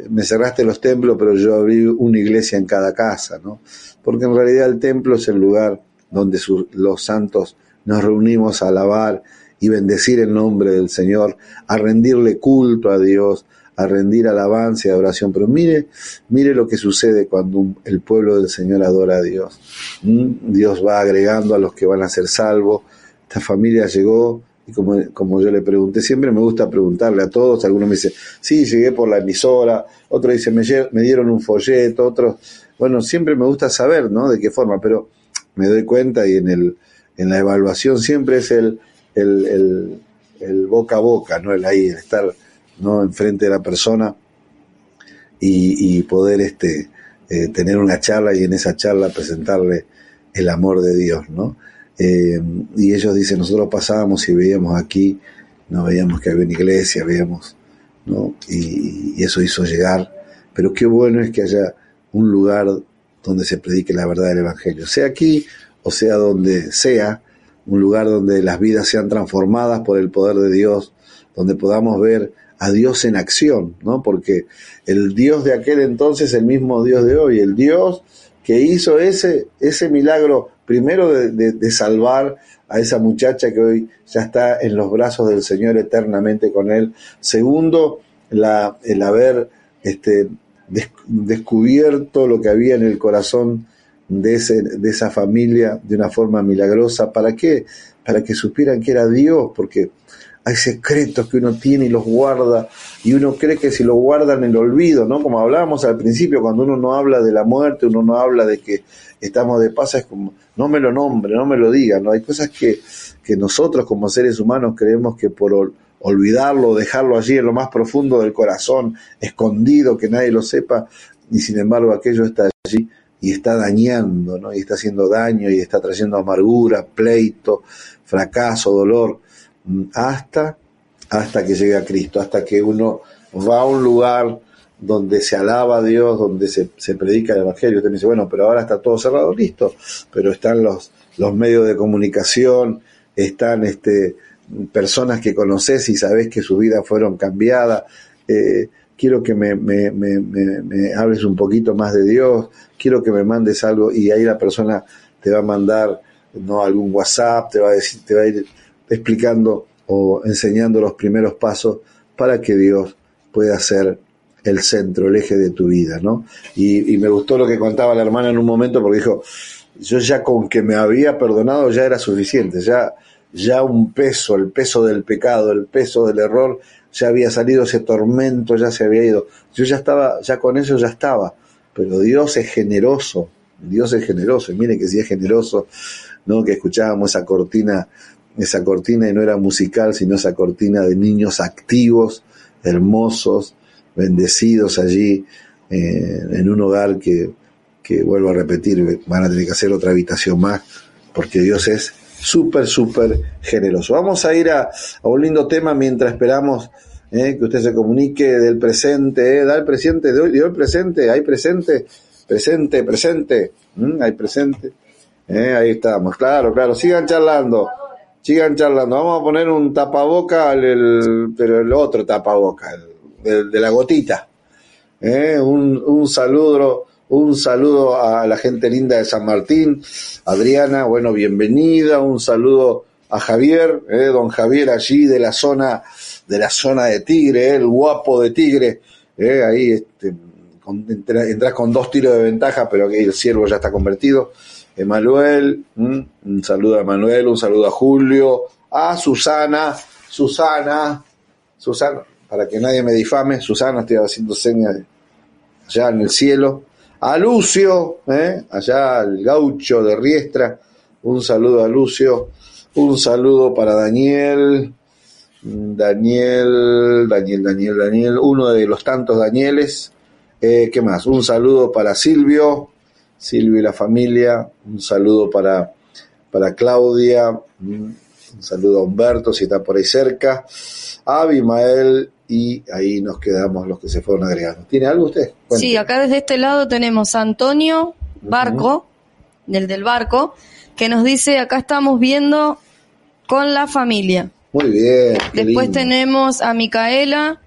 me cerraste los templos, pero yo abrí una iglesia en cada casa, ¿no? Porque en realidad el templo es el lugar donde los santos nos reunimos a alabar y bendecir el nombre del Señor, a rendirle culto a Dios, a rendir alabanza y adoración. Pero mire, mire lo que sucede cuando el pueblo del Señor adora a Dios. ¿Mm? Dios va agregando a los que van a ser salvos, esta familia llegó y como, como yo le pregunté, siempre me gusta preguntarle a todos, algunos me dicen, sí, llegué por la emisora, otros dicen, me, me dieron un folleto, otros, bueno, siempre me gusta saber, ¿no? De qué forma, pero me doy cuenta y en, el, en la evaluación siempre es el, el, el, boca a boca, ¿no? El ahí, el estar, ¿no? Enfrente de la persona y, y poder, este, eh, tener una charla y en esa charla presentarle el amor de Dios, ¿no? Eh, y ellos dicen, nosotros pasábamos y veíamos aquí, no veíamos que había una iglesia, veíamos, ¿no? Y, eso hizo llegar. Pero qué bueno es que haya un lugar donde se predique la verdad del Evangelio, sea aquí o sea donde sea, un lugar donde las vidas sean transformadas por el poder de Dios, donde podamos ver a Dios en acción, ¿no? Porque el Dios de aquel entonces es el mismo Dios de hoy, el Dios que hizo ese, ese milagro primero de, salvar a esa muchacha que hoy ya está en los brazos del Señor eternamente con Él. Segundo, la, el haber este, descubierto lo que había en el corazón de, ese, de esa familia de una forma milagrosa. ¿Para qué? Para que supieran que era Dios, porque hay secretos que uno tiene y los guarda, y uno cree que si lo guardan en el olvido, ¿no? Como hablábamos al principio, cuando uno no habla de la muerte, uno no habla de que estamos de paz, es como, no me lo nombre, no me lo diga, ¿no? Hay cosas que, que nosotros como seres humanos creemos que por olvidarlo, dejarlo allí en lo más profundo del corazón, escondido, que nadie lo sepa, y sin embargo aquello está allí y está dañando, ¿no? Y está haciendo daño y está trayendo amargura, pleito, fracaso, dolor hasta, hasta que llegue a Cristo, hasta que uno va a un lugar donde se alaba a Dios, donde se, se predica el Evangelio. Usted me dice, bueno, pero ahora está todo cerrado, listo, pero están los, los medios de comunicación, están este, personas que conoces y sabes que sus vidas fueron cambiadas. Eh, quiero que me, me, me, me, hables un poquito más de Dios, quiero que me mandes algo y ahí la persona te va a mandar no algún WhatsApp, te va a decir, te va a ir explicando o enseñando los primeros pasos para que Dios pueda ser el centro, el eje de tu vida, ¿no? Y, me gustó lo que contaba la hermana en un momento porque dijo, yo ya con que me había perdonado ya era suficiente, ya, ya un peso, el peso del pecado, el peso del error, ya había salido ese tormento, ya se había ido. Yo ya estaba, ya con eso ya estaba. Pero Dios es generoso, Dios es generoso, y mire que si es generoso, ¿no? Que escuchábamos esa cortina esa cortina y no era musical, sino esa cortina de niños activos, hermosos, bendecidos allí eh, en un hogar que, que, vuelvo a repetir, van a tener que hacer otra habitación más, porque Dios es súper, súper generoso. Vamos a ir a, un lindo tema mientras esperamos que usted se comunique del presente, da el presente, de hoy, dio el presente, hay presente, presente, presente, hay presente. ahí estamos, claro, claro, sigan charlando. Sigan charlando. Vamos a poner un tapaboca, el, pero el otro tapaboca, el, de la gotita. ¿Eh? Un, un saludo, un saludo a la gente linda de San Martín. Adriana, bueno, bienvenida. Un saludo a Javier, ¿eh? don Javier allí de la zona, de la zona de Tigre, ¿eh? el guapo de Tigre. ¿eh? Ahí este, entras con dos tiros de ventaja, pero aquí el ciervo ya está convertido. Emanuel, un saludo a Emanuel, un saludo a Julio, a Susana, Susana, Susana, para que nadie me difame, Susana, estoy haciendo señas allá en el cielo, a Lucio, ¿eh? allá al gaucho de Riestra, un saludo a Lucio, un saludo para Daniel, Daniel, Daniel, Daniel, Daniel, uno de los tantos Danieles, eh, ¿qué más? Un saludo para Silvio, Silvio y la familia, un saludo para, para Claudia, un saludo a Humberto si está por ahí cerca, a Abimael y ahí nos quedamos los que se fueron agregando. ¿Tiene algo usted? Sí, acá desde este lado tenemos a Antonio Barco, del del barco, que nos dice, acá estamos viendo con la familia. Muy bien. Después tenemos a Micaela,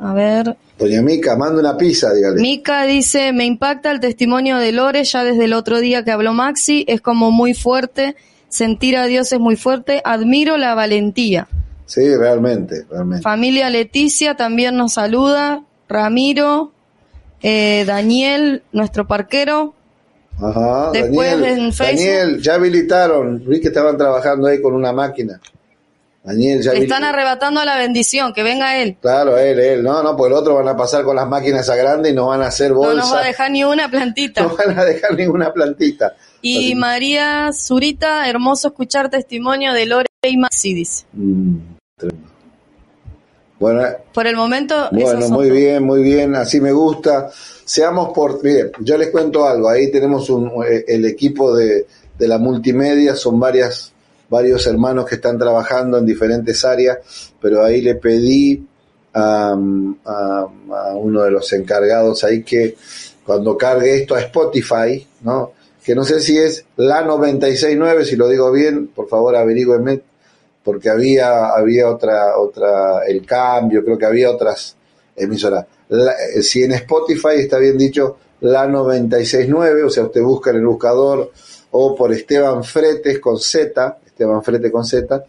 a ver, Doña Mica, manda una pizza, dígale. Mica dice, me impacta el testimonio de Lore ya desde el otro día que habló Maxi, es como muy fuerte, sentir a Dios es muy fuerte, admiro la valentía. Sí, realmente, realmente. Familia Leticia también nos saluda, Ramiro, eh, Daniel, nuestro parquero. Ajá, Después Daniel, en Facebook. Daniel, ya habilitaron, vi que estaban trabajando ahí con una máquina. Daniel, ya Están arrebatando la bendición, que venga él. Claro, él, él. No, no, pues el otro van a pasar con las máquinas a grande y no van a hacer bolsa. No nos va a dejar ni una plantita. No van a dejar ninguna plantita. Y María Zurita, hermoso escuchar testimonio de Lore y Maxi, mm, bueno, por el momento. Bueno, muy bien, muy bien, así me gusta. Seamos por. Miren, yo les cuento algo. Ahí tenemos un, eh, el equipo de, de la multimedia, son varias varios hermanos que están trabajando en diferentes áreas, pero ahí le pedí a, uno de los encargados ahí que cuando cargue esto a Spotify, ¿no? que no sé si es la 969, si lo digo bien, por favor averígüenme, porque había, había otra, otra, el cambio, creo que había otras emisoras. Eh, si en Spotify está bien dicho la 969, o sea, usted busca en el buscador o por Esteban Fretes con Z, Esteban Frete con Z,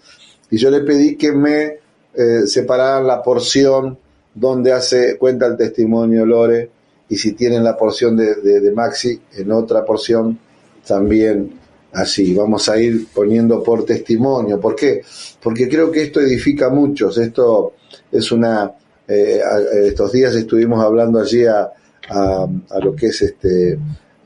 y yo le pedí que me eh, separaran la porción donde hace cuenta el testimonio Lore, y si tienen la porción de, de, Maxi, en otra porción también así. Vamos a ir poniendo por testimonio. ¿Por qué? Porque creo que esto edifica a muchos. Esto es una. Eh, estos días estuvimos hablando allí a, a lo que es este.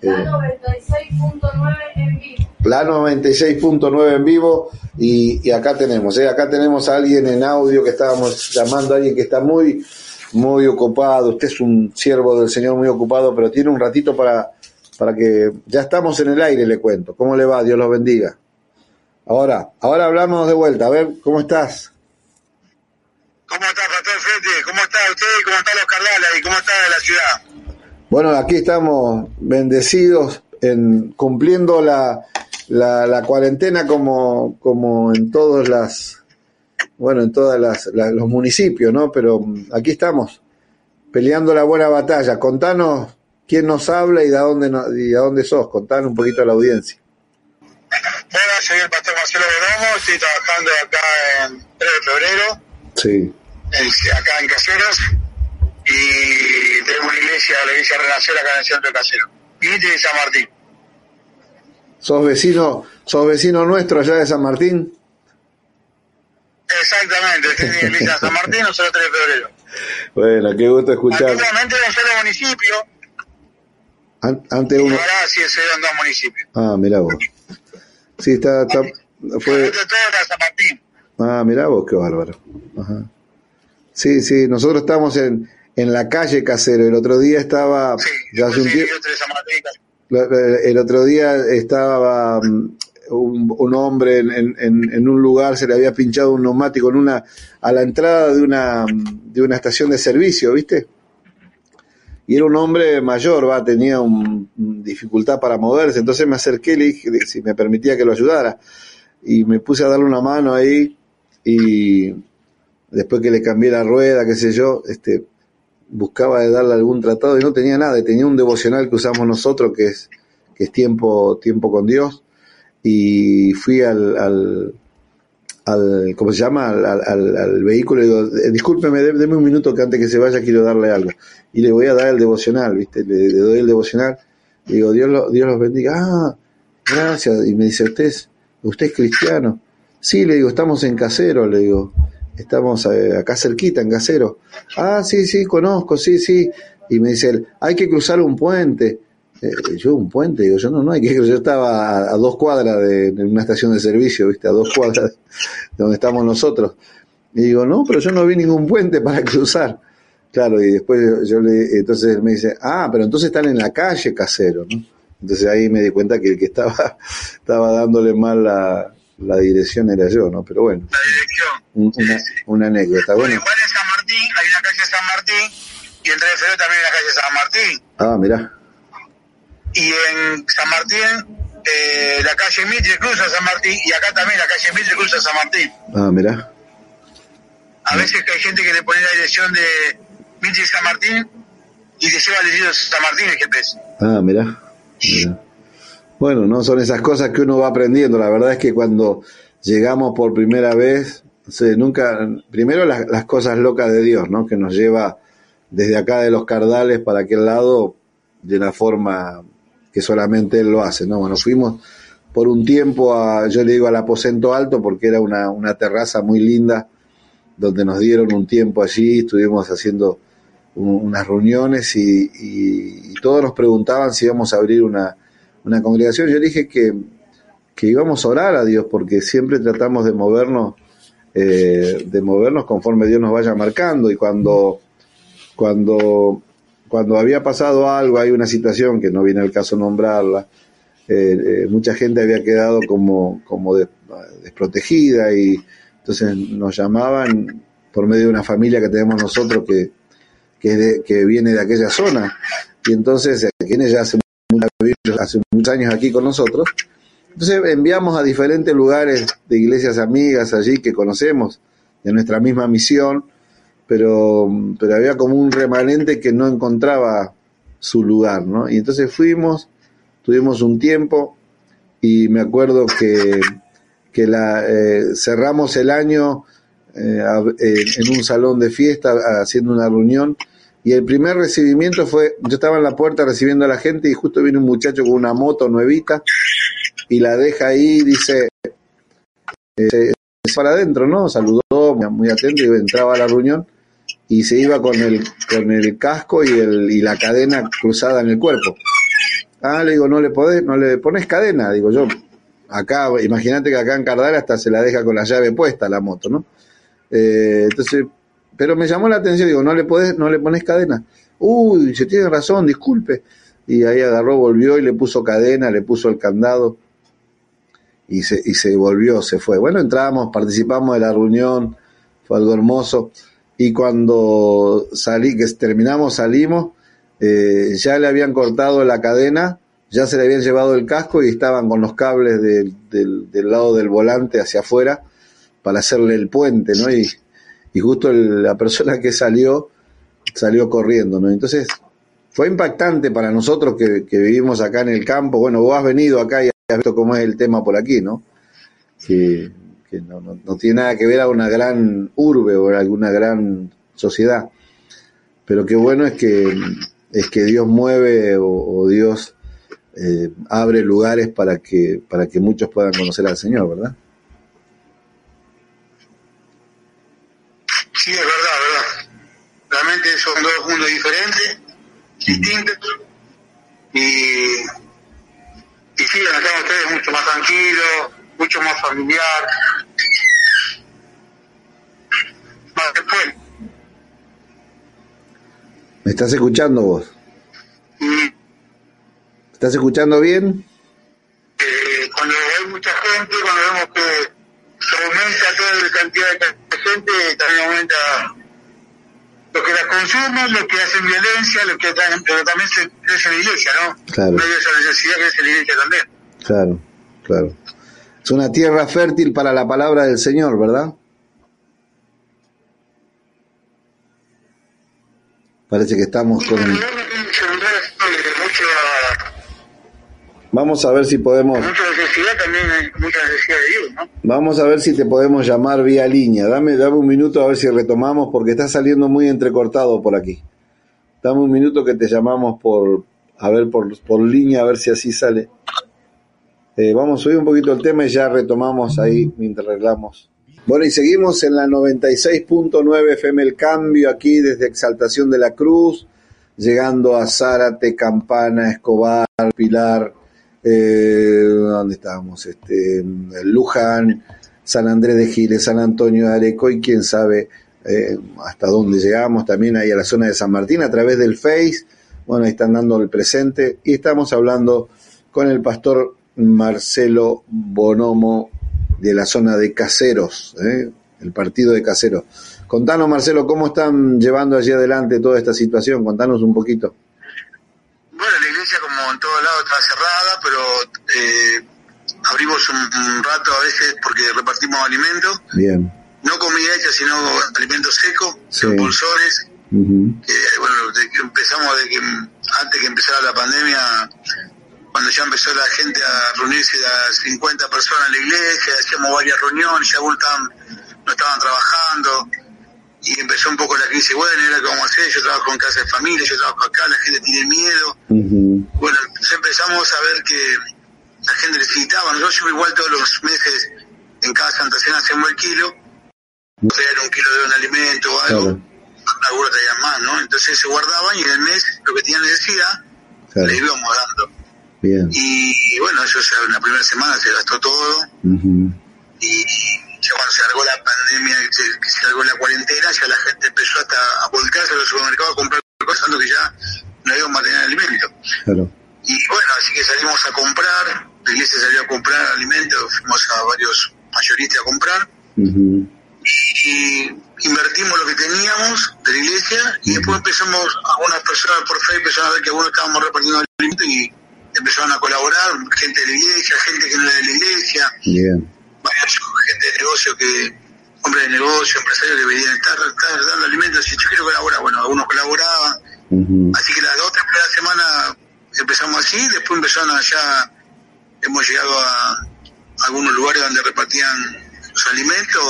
Eh, 96.9 en vivo. Plano 96.9 en vivo y, acá tenemos, ¿eh? acá tenemos a alguien en audio que estábamos llamando a alguien que está muy, muy ocupado. Usted es un siervo del Señor muy ocupado, pero tiene un ratito para, para que ya estamos en el aire, le cuento. ¿Cómo le va? Dios los bendiga. Ahora, ahora hablamos de vuelta. A ver, ¿cómo estás? ¿Cómo está, Pastor Fete? ¿Cómo está usted? ¿Cómo están los carnales? ¿Y cómo está la ciudad? Bueno, aquí estamos bendecidos en cumpliendo la, la, la cuarentena como, como en todos las, bueno, en todas las, los municipios, ¿no? Pero aquí estamos, peleando la buena batalla. Contanos quién nos habla y de dónde, y a dónde sos. Contanos un poquito a la audiencia. Hola, soy el pastor Marcelo Bedomo, estoy trabajando acá en 3 de febrero. Sí. acá en Caseros. Y tenemos una iglesia, la iglesia Renacer acá en el centro de Caseros. Y de San Martín. ¿Sos vecino, sos vecino nuestro allá de San Martín? Exactamente, estoy en iglesia de San Martín, nosotros 3 de febrero. Bueno, qué gusto escuchar. Antiguamente era un solo municipio. Ante uno. ahora sí se dos municipios. Ah, mirá vos. Sí, está. está fue... todo era San Martín. Ah, mirá vos, qué bárbaro. Ajá. Sí, sí, nosotros estamos en, en la calle Casero. El otro día estaba. Sí, ya hace un tiempo. El otro día estaba mm, un, hombre en, en, un lugar se le había pinchado un neumático en una, a la entrada de una, de una estación de servicio, ¿viste? Y era un hombre mayor, va, tenía un, dificultad para moverse, entonces me acerqué y le dije si me permitía que lo ayudara. Y me puse a darle una mano ahí y después que le cambié la rueda, qué sé yo, este, buscaba de darle algún tratado y no tenía nada, tenía un devocional que usamos nosotros que es, que es tiempo, tiempo con Dios y fui al, al, al ¿cómo se llama? Al, al, vehículo y digo, eh, discúlpeme, déme un minuto que antes que se vaya quiero darle algo. Y le voy a dar el devocional, ¿viste? Le, doy el devocional y digo, Dios, Dios los bendiga. Ah, gracias. Y me dice, ¿usted es, usted es cristiano? Sí, le digo, estamos en Casero, le digo, estamos eh, acá cerquita, en Casero. Ah, sí, sí, conozco, sí, sí. Y me dice hay que cruzar un puente. Eh, yo un puente, digo, yo no, no hay que yo estaba a, dos cuadras de, una estación de servicio, viste, a dos cuadras de donde estamos nosotros. Y digo, no, pero yo no vi ningún puente para cruzar. Claro, y después yo le, entonces él me dice, ah, pero entonces están en la calle casero, ¿no? Entonces ahí me di cuenta que el que estaba, estaba dándole mal la, la dirección era yo, ¿no? Pero bueno. La dirección. Una, anécdota. Bueno, igual en San Martín, hay una calle San Martín, y entre febrero también hay una calle San Martín. Ah, mirá y en San Martín eh, la calle Mitre cruza San Martín y acá también la calle Mitre cruza San Martín. Ah, mirá. A veces que hay gente que le pone la dirección de Mitre y San Martín y se lleva el dirección de San Martín el GPS. Ah, mirá. Bueno, no son esas cosas que uno va aprendiendo. La verdad es que cuando llegamos por primera vez, nunca, primero las, las cosas locas de Dios, ¿no? Que nos lleva desde acá de los Cardales para aquel lado de una forma que solamente él lo hace, ¿no? Bueno, fuimos por un tiempo a, yo le digo al aposento alto porque era una, una terraza muy linda donde nos dieron un tiempo allí, estuvimos haciendo unas reuniones y, todos nos preguntaban si íbamos a abrir una, una congregación. Yo dije que, que, íbamos a orar a Dios porque siempre tratamos de movernos, eh, de movernos conforme Dios nos vaya marcando. Y cuando, cuando cuando había pasado algo, hay una situación que no viene al caso nombrarla, eh, eh, mucha gente había quedado como, como desprotegida y entonces nos llamaban por medio de una familia que tenemos nosotros que, que, que viene de aquella zona. Y entonces quienes ya hace, hace muchos años aquí con nosotros, entonces enviamos a diferentes lugares de iglesias amigas allí que conocemos de nuestra misma misión pero, pero había como un remanente que no encontraba su lugar, ¿no? Y entonces fuimos, tuvimos un tiempo y me acuerdo que, que la, eh, cerramos el año eh, en un salón de fiesta haciendo una reunión y el primer recibimiento fue, yo estaba en la puerta recibiendo a la gente y justo viene un muchacho con una moto nuevita y la deja ahí, dice, eh, para adentro, ¿no? Saludó, muy atento y entraba a la reunión y se iba con el, con el casco y, el, y la cadena cruzada en el cuerpo. Ah, le digo, no le podés, no le pones cadena, digo yo. Acá, imagínate que acá en Cardal hasta se la deja con la llave puesta la moto, ¿no? Eh, entonces, pero me llamó la atención, digo, no le podés, no le pones cadena. Uy, se tiene razón, disculpe. Y ahí agarró, volvió y le puso cadena, le puso el candado y se, y se volvió, se fue. Bueno, entramos, participamos de la reunión, fue algo hermoso y cuando salí, que terminamos, salimos, eh, ya le habían cortado la cadena, ya se le habían llevado el casco y estaban con los cables del, del, lado del volante hacia afuera para hacerle el puente, ¿no? Y, y justo la persona que salió, salió corriendo, ¿no? Entonces, fue impactante para nosotros que, que, vivimos acá en el campo. Bueno, vos has venido acá y has visto cómo es el tema por aquí, ¿no? Que no, tiene nada que ver a una gran urbe o a alguna gran sociedad. Pero qué bueno es que, es que Dios mueve o, Dios eh, abre lugares para que, para que muchos puedan conocer al Señor, ¿verdad? Sí, es verdad, verdad. Realmente son dos mundos diferentes, distintos. Y, tranquilo, mucho más familiar. Más después. ¿Me estás escuchando vos? ¿Me ¿Estás escuchando bien? Eh, cuando hay mucha gente, cuando vemos que se aumenta toda la cantidad de gente, también aumenta los que la consumen, los que hacen violencia, los que, pero también se crece la iglesia, ¿no? Claro. No hay esa necesidad que crece la iglesia también. Claro claro. Es una tierra fértil para la palabra del Señor, ¿verdad? Parece que estamos con... el- Vamos a ver si podemos... Mucha necesidad también hay mucha necesidad de Dios, ¿no? Vamos a ver si te podemos llamar vía línea. Dame, dame un minuto a ver si retomamos porque está saliendo muy entrecortado por aquí. Dame un minuto que te llamamos por, a ver, por, por línea, a ver si así sale. Eh, vamos a subir un poquito el tema y ya retomamos ahí mientras arreglamos. Bueno, y seguimos en la 96.9 FM El Cambio, aquí desde Exaltación de la Cruz, llegando a Zárate, Campana, Escobar, Pilar, eh, ¿dónde estábamos? Este, Luján, San Andrés de Giles, San Antonio de Areco y quién sabe eh, hasta dónde llegamos, también ahí a la zona de San Martín a través del Face, bueno, ahí están dando el presente y estamos hablando con el pastor Marcelo Bonomo de la zona de Caseros, ¿eh? el partido de Caseros. Contanos, Marcelo, ¿cómo están llevando allí adelante toda esta situación? Contanos un poquito. Bueno, la iglesia como en todos lados está cerrada, pero eh, abrimos un, rato a veces porque repartimos alimentos, Bien. no comida hecha, sino alimentos secos, Sí. Ujú. que bueno, empezamos de que antes que empezara la pandemia, cuando ya empezó la gente a reunirse a 50 personas en la iglesia, hacíamos varias reuniones, ya algunos estaban, no estaban trabajando, y empezó un poco la crisis, bueno, era a hacer, yo trabajo en casa de familia, yo trabajo acá, la gente tiene miedo, bueno, entonces empezamos a ver que la gente necesitaba, nosotros igual todos los meses en cada Santa Cena hacemos el kilo, traer un kilo de un alimento o algo, Claro. algunos traían más, ¿no? Entonces se guardaban y en el mes lo que tenían necesidad Claro. le íbamos dando. Bien. Y bueno, eso ya en la primera semana se gastó todo y ya cuando se largó la pandemia, se, se largó la cuarentena, ya la gente empezó hasta a volcarse a los supermercados a comprar cosas pensando que ya no íbamos a tener alimento. Claro. Y bueno, así que salimos a comprar, la iglesia salió a comprar alimentos, fuimos a varios mayoristas a comprar y invertimos lo que teníamos de la iglesia y después empezamos, algunas personas por fe empezaron a ver que algunos estábamos repartiendo alimentos y empezaron a colaborar, gente de la iglesia, gente que no era de la iglesia, Bien. varios, gente de negocio que, hombres de negocio, empresarios que venían estar, estar dando alimentos y yo quiero colaborar, bueno, algunos colaboraban, así que las dos, tres primeras semanas empezamos así, después empezaron allá, hemos llegado a algunos lugares donde repartían los alimentos,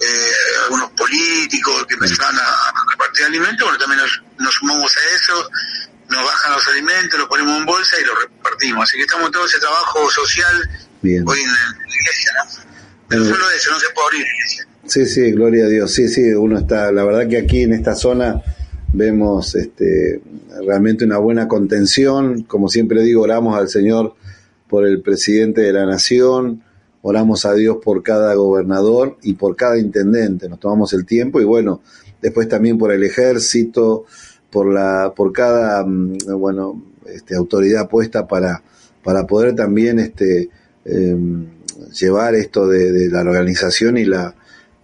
eh, algunos políticos que empezaban a, a repartir alimentos, bueno, también nos, nos sumamos a eso, nos bajan los alimentos, los ponemos en bolsa y los repartimos. Así que estamos en todo ese trabajo social Bien. hoy en la, iglesia, ¿no? Pero solo eso, no se puede abrir la iglesia. Sí, sí, gloria a Dios. Sí, sí, uno está, la verdad que aquí en esta zona vemos este, realmente una buena contención. Como siempre digo, oramos al Señor por el presidente de la nación, oramos a Dios por cada gobernador y por cada intendente. Nos tomamos el tiempo y bueno, después también por el ejército, por la, por cada, mm, bueno, este, autoridad puesta para, para poder también, este, em, llevar esto de, de la organización y la,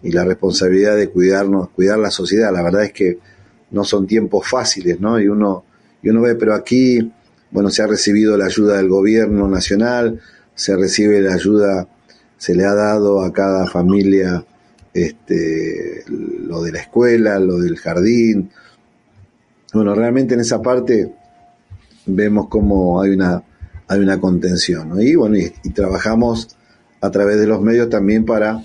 y la responsabilidad de cuidarnos, cuidar la sociedad. La verdad es que no son tiempos fáciles, ¿no? Y uno, y uno ve, pero aquí, bueno, se ha recibido la ayuda del gobierno nacional, se recibe la ayuda, se le ha dado a cada familia este, lo de la escuela, lo del jardín. Bueno, realmente en esa parte vemos cómo hay una, hay una contención, ¿no? Y bueno, y, y trabajamos a través de los medios también para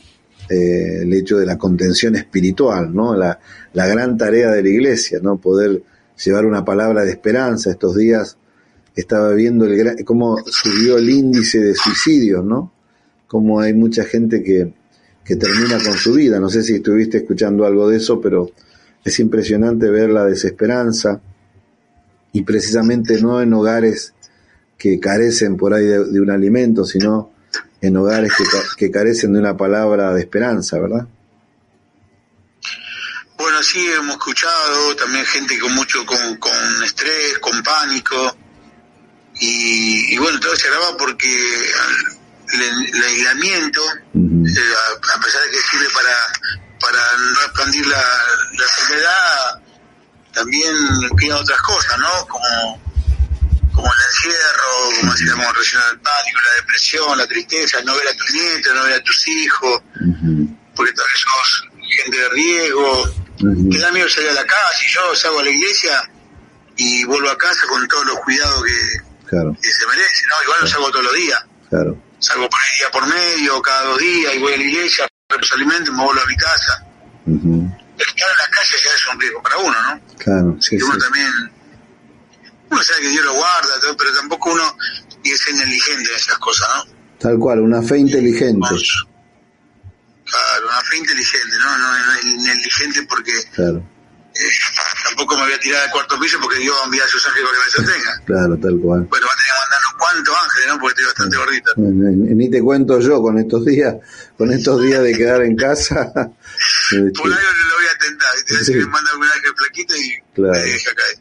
eh, el hecho de la contención espiritual, ¿no? La, la gran tarea de la iglesia, ¿no? Poder llevar una palabra de esperanza. Estos días estaba viendo el cómo subió el índice de suicidios, ¿no? Cómo hay mucha gente que, que termina con su vida. No sé si estuviste escuchando algo de eso, pero es impresionante ver la desesperanza y precisamente no en hogares que carecen por ahí de, de un alimento, sino en hogares que, ca- que carecen de una palabra de esperanza, ¿verdad? Bueno, sí, hemos escuchado también gente con mucho, con, con estrés, con pánico. Y, y bueno, todo se agrava porque el, el aislamiento Ujú. a, pesar de que sirve para, para no expandir la, la enfermedad, también quedan otras cosas, ¿no? Como, como el encierro, como decíamos, recién el pánico, la depresión, la tristeza, no ver a tus nietos, no ver a tus hijos, porque tal vez sos gente de riesgo, que da miedo salir a la calle, yo salgo a la iglesia y vuelvo a casa con todos los cuidados que, se merecen, ¿no? Igual lo salgo todos los días. Claro. Salgo por ahí día por medio, cada dos días, y voy a la iglesia, los alimentos, me vuelvo a mi casa. Estar en la calle ya es un riesgo para uno, ¿no? Claro, sí, uno también, uno sabe que Dios lo guarda, pero tampoco uno tiene que ser negligente en esas cosas, ¿no? Tal cual, una fe inteligente. Claro, una fe inteligente, ¿no? No, no negligente porque claro. Tampoco me voy a tirar al cuarto piso porque Dios va a enviar a sus ángeles para que me sostengan. Claro, tal cual. Bueno, va a tener que mandar unos cuantos ángeles, ¿no? Porque estoy bastante gordito. Ni te cuento yo con estos días, con estos días de quedar en casa. Este, Por algo lo voy a tentar, te voy a decir que manda un ángel flaquito y claro. me deja caer.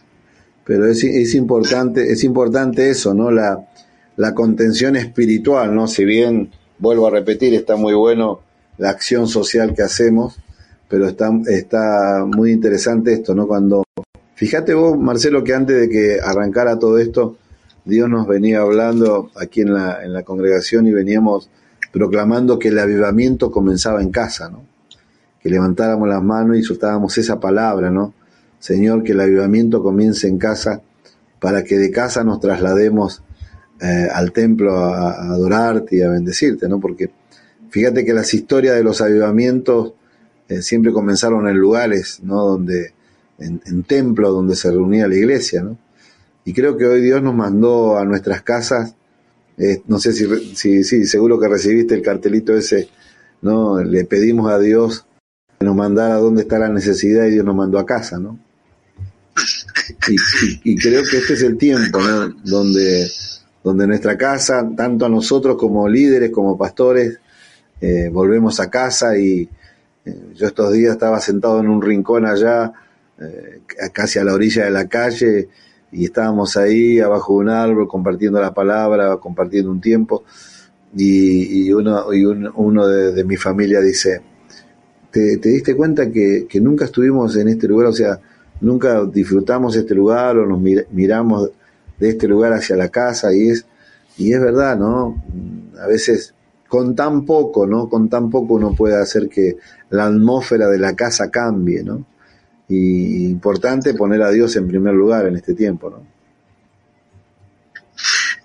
Pero es, es importante, es importante eso, ¿no? La, la contención espiritual, ¿no? Si bien, vuelvo a repetir, está muy bueno la acción social que hacemos, pero está, está muy interesante esto, ¿no? Cuando, fíjate vos, Marcelo, que antes de que arrancara todo esto, Dios nos venía hablando aquí en la, en la congregación y veníamos proclamando que el avivamiento comenzaba en casa, ¿no? Que levantáramos las manos y soltábamos esa palabra, ¿no? Señor, que el avivamiento comience en casa para que de casa nos traslademos eh, al templo a, a, adorarte y a bendecirte, ¿no? Porque fíjate que las historias de los avivamientos eh, siempre comenzaron en lugares, ¿no? Donde, en, templos donde se reunía la iglesia, ¿no? Y creo que hoy Dios nos mandó a nuestras casas, eh, no sé si, si, seguro que recibiste el cartelito ese, ¿no? Le pedimos a Dios que nos mandara dónde está la necesidad y Dios nos mandó a casa, ¿no? Y, creo que este es el tiempo, ¿no? Donde, donde nuestra casa, tanto a nosotros como líderes, como pastores, eh, volvemos a casa y, yo estos días estaba sentado en un rincón allá, eh, casi a la orilla de la calle, y estábamos ahí abajo de un árbol compartiendo la palabra, compartiendo un tiempo, y, uno, y uno de, mi familia dice, ¿te, diste cuenta que, nunca estuvimos en este lugar? O sea, nunca disfrutamos este lugar o nos miramos de este lugar hacia la casa, y es, y es verdad, ¿no? A veces con tan poco, ¿no? Con tan poco uno puede hacer que la atmósfera de la casa cambie, ¿no? Y importante poner a Dios en primer lugar en este tiempo, ¿no?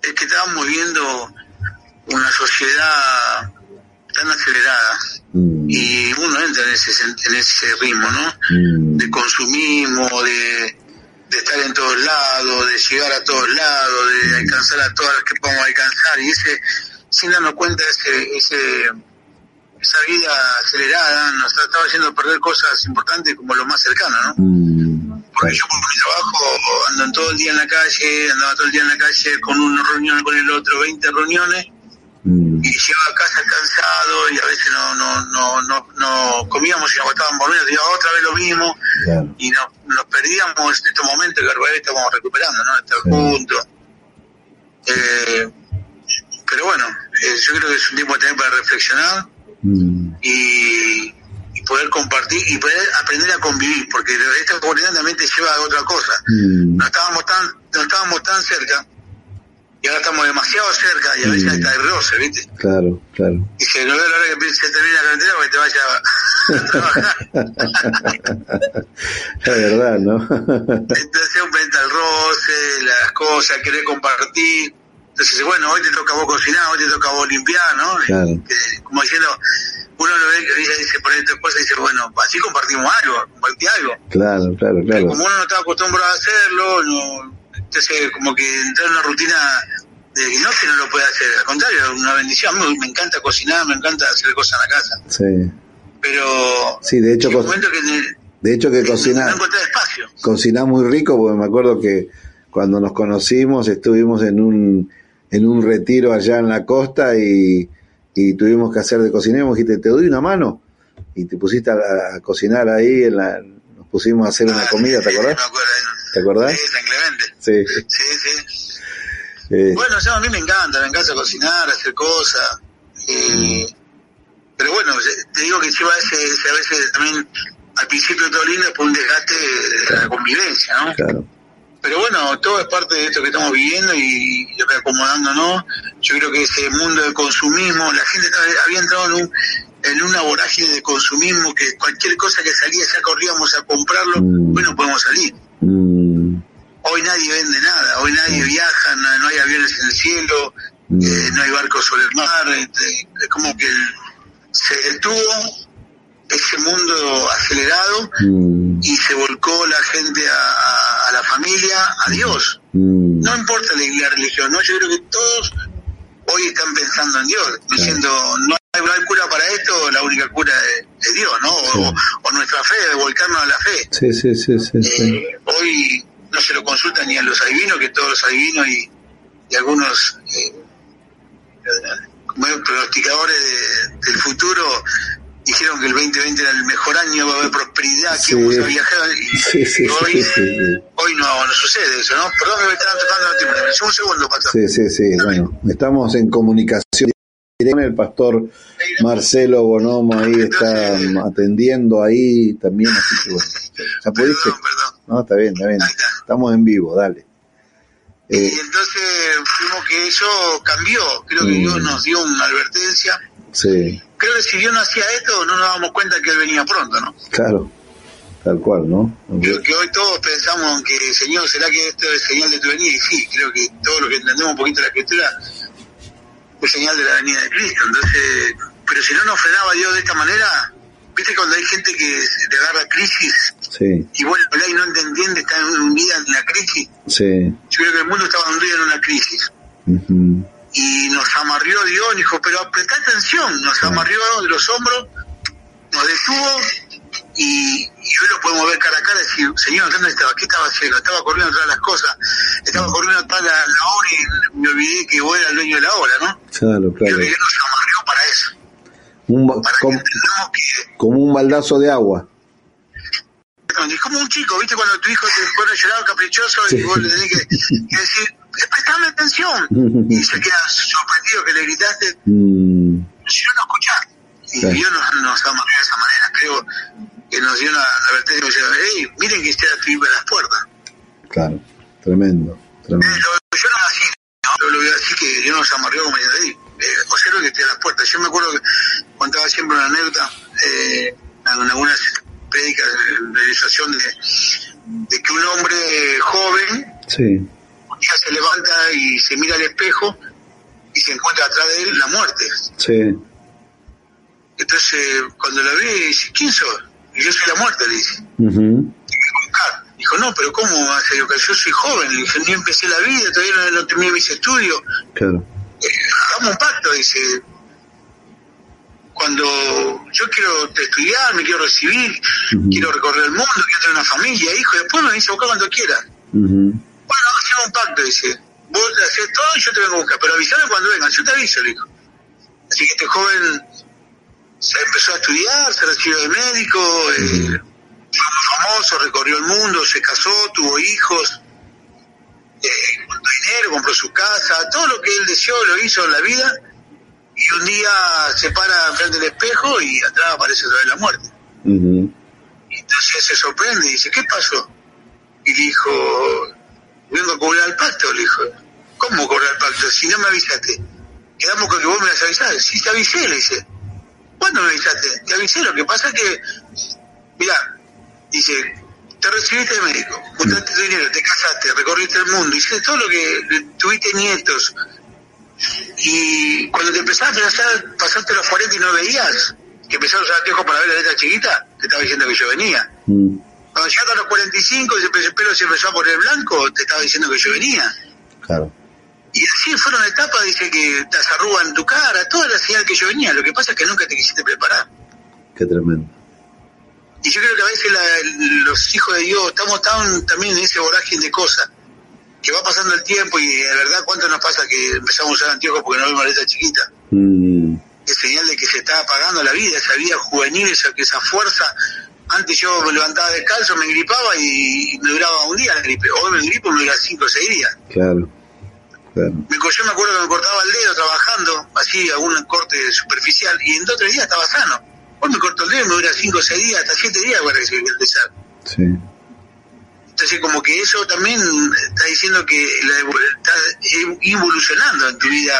Es que estamos viviendo una sociedad tan acelerada mm. y uno entra en ese, en ese ritmo, ¿no? Mm. De consumismo, de, de estar en todos lados, de llegar a todos lados, de alcanzar a todas las que podamos alcanzar y ese sin darnos cuenta ese, ese, esa vida acelerada nos estaba haciendo perder cosas importantes como lo más cercano, ¿no? Mm, Porque yo por mi trabajo ando todo el día en la calle, andaba todo el día en la calle con una reunión con el otro, 20 reuniones, mm. y llegaba a casa cansado y a veces no, no, no, no, no comíamos y nos agotábamos por menos, otra vez lo mismo, y no, nos perdíamos estos momentos que ahora estamos recuperando, ¿no? Estar juntos. Eh, pero bueno, eh, yo creo que es un tiempo también para reflexionar mm. y, poder compartir y poder aprender a convivir, porque esta oportunidad también te lleva a otra cosa. Mm. No estábamos tan no estábamos tan cerca y ahora estamos demasiado cerca y a veces mm. hasta hay roce, ¿viste? Claro, claro. Y se no ve la hora que se termine la carretera porque te vaya a trabajar. es verdad, ¿no? Entonces pendiente al roce, las cosas, querer compartir entonces, bueno, hoy te toca a vos cocinar, hoy te toca a vos limpiar, ¿no? Claro. como diciendo, uno lo ve, dice, por tu esposa y dice, bueno, así compartimos algo, compartí algo. Claro, claro, claro. como uno no está acostumbrado a hacerlo, no, entonces como que entrar en una rutina de que no que no lo puede hacer, al contrario, es una bendición. A mí me encanta cocinar, me encanta hacer cosas en la casa. Sí. Pero... Sí, de hecho, que de hecho que cocinar... No espacio. Cocinar muy rico, porque me acuerdo que cuando nos conocimos estuvimos en un en un retiro allá en la costa y, y tuvimos que hacer de cocinero, dijiste, ¿te doy una mano? Y te pusiste a, cocinar ahí, en la, nos pusimos a hacer una ah, comida, ¿te acordás? ¿Te acordás? Sí, San Clemente. Sí. Sí, sí. Eh. Bueno, a mí me encanta, me encanta cocinar, hacer cosas. Eh, pero pero bueno, te digo que lleva ese, ese a veces también al principio todo lindo, después un desgaste de la convivencia, ¿no? Claro. Pero bueno, todo es parte de esto que estamos viviendo y, y acomodándonos. Yo creo que ese mundo del consumismo, la gente había entrado en, un, en una vorágine de consumismo que cualquier cosa que salía ya corríamos a comprarlo, mm. bueno, podemos salir. Mm. Hoy nadie vende nada, hoy nadie viaja, no, hay aviones en el cielo, mm. eh, no hay barcos sobre el mar, este, es como que se detuvo ese mundo acelerado mm. y se volcó la gente a, la familia, a Dios. Mm. No importa la, religión, ¿no? Yo creo que todos hoy están pensando en Dios, diciendo, no hay, cura para esto, la única cura es, Dios, ¿no? O, nuestra fe, de volcarnos a la fe. Sí, sí, sí, sí, eh, hoy no se lo consulta ni a los adivinos, que todos los adivinos y, algunos eh, pronosticadores del futuro dijeron que el 2020 era el mejor año, va a haber prosperidad, que vamos a viajar, y, hoy, hoy no, no, sucede eso, ¿no? Perdón que me estaban tocando tiempo, un segundo, pastor. Sí, sí, sí, bueno, estamos en comunicación con el pastor Marcelo Bonomo ahí está atendiendo ahí también, así que bueno. Perdón, perdón. No, está bien, está bien, estamos en vivo, dale. y eh, entonces fuimos que eso cambió, creo que Dios nos dio una advertencia. Sí creo que si Dios no hacía esto, no nos damos cuenta que Él venía pronto, ¿no? Claro, tal cual, ¿no? Creo que hoy todos pensamos que, Señor, ¿será que esto es señal de tu venida? Y sí, creo que todo lo que entendemos un poquito de la Escritura es señal de la venida de Cristo. Entonces, pero si no nos frenaba Dios de esta manera, viste cuando hay gente que te agarra crisis sí. y vuelve y no te entiende, está hundida en la crisis. Sí. Yo creo que el mundo estaba hundido en una crisis y nos amarrió Dios, dijo, pero apretá atención, nos amarrió de los hombros, nos detuvo y, hoy lo podemos ver cara a cara y decir, Señor, ¿dónde estaba? ¿Qué estaba haciendo? Estaba corriendo todas las cosas, estaba corriendo toda la, la, hora y me olvidé que vos eras el dueño de la hora, ¿no? Claro, claro. Creo que Dios nos amarrió para eso. Un, para como, que, como un baldazo de agua. Es como un chico, ¿viste? Cuando tu hijo te pone llorado caprichoso y vos le tenés que, que decir, prestame atención. y se queda sorprendido que le gritaste, mm. si no, no escuchás. Y Dios nos, nos amarró de esa manera. Creo que nos dio una advertencia diciendo, hey, miren que está a las puertas. Claro, tremendo. tremendo. Eh, yo no así, ¿no? Yo lo voy a decir que Dios nos amarró como diciendo, hey, eh, observa que esté a las puertas. Yo me acuerdo que contaba siempre una anécdota eh, en algunas prédicas de realización de, de que un hombre joven sí día se levanta y se mira al espejo y se encuentra atrás de él la muerte. Sí. Entonces, cuando la ve, dice, ¿quién soy? Y yo soy la muerte, le dice. Dijo, no, pero ¿cómo ser? Yo soy joven, le dije, ni empecé la vida, todavía no, no terminé mis estudios. Claro. Eh, hagamos un pacto, dice. Cuando yo quiero estudiar, me quiero recibir, quiero recorrer el mundo, quiero tener una familia, hijo, después me dice buscar cuando quiera bueno, hacemos un pacto, dice. Vos haces todo y yo te vengo a buscar, pero avísame cuando vengan, yo te aviso, le dijo. Así que este joven se empezó a estudiar, se recibió de médico, eh, fue muy famoso, recorrió el mundo, se casó, tuvo hijos, eh, compró dinero, compró su casa, todo lo que él deseó lo hizo en la vida, y un día se para frente del espejo y atrás aparece otra vez la muerte. Y entonces se sorprende y dice, ¿qué pasó? Y dijo, vengo a cobrar el pacto, le dijo. ¿Cómo cobrar el pacto? Si no me avisaste. Quedamos con que vos me las avisaste. Sí, te avisé, le dice. ¿Cuándo me avisaste? Te avisé, lo que pasa es que, mira, dice, te recibiste de médico, juntaste tu dinero, te casaste, recorriste el mundo, hiciste todo lo que tuviste nietos. Y cuando te empezaste a hacer, pasaste los 40 y no veías, que empezaron a usar anteojos para ver la letra chiquita, te estaba diciendo que yo venía. Mm. Cuando llegaste a los 45 y el pelo se empezó a poner blanco, te estaba diciendo que yo venía. Claro. Y así fueron etapas, dice que te arrugas en tu cara, toda la señal que yo venía. Lo que pasa es que nunca te quisiste preparar. Qué tremendo. Y yo creo que a veces los hijos de Dios estamos tan, también en ese vorágine de cosas, que va pasando el tiempo y de verdad cuánto nos pasa que empezamos a usar anteojos porque no vemos letra chiquita. Mm. Es señal de que se está apagando la vida, esa vida juvenil, esa, esa fuerza antes yo me levantaba descalzo, me gripaba y me duraba un día la gripe. Hoy me gripo y me dura cinco o seis días. Claro. Claro. Me, yo me acuerdo que me cortaba el dedo trabajando, así algún corte superficial, y en dos o tres días estaba sano. Hoy me corto el dedo y me dura cinco o seis días, hasta siete días para que se empezar. Sí. Entonces, como que eso también está diciendo que la, estás evolucionando en tu vida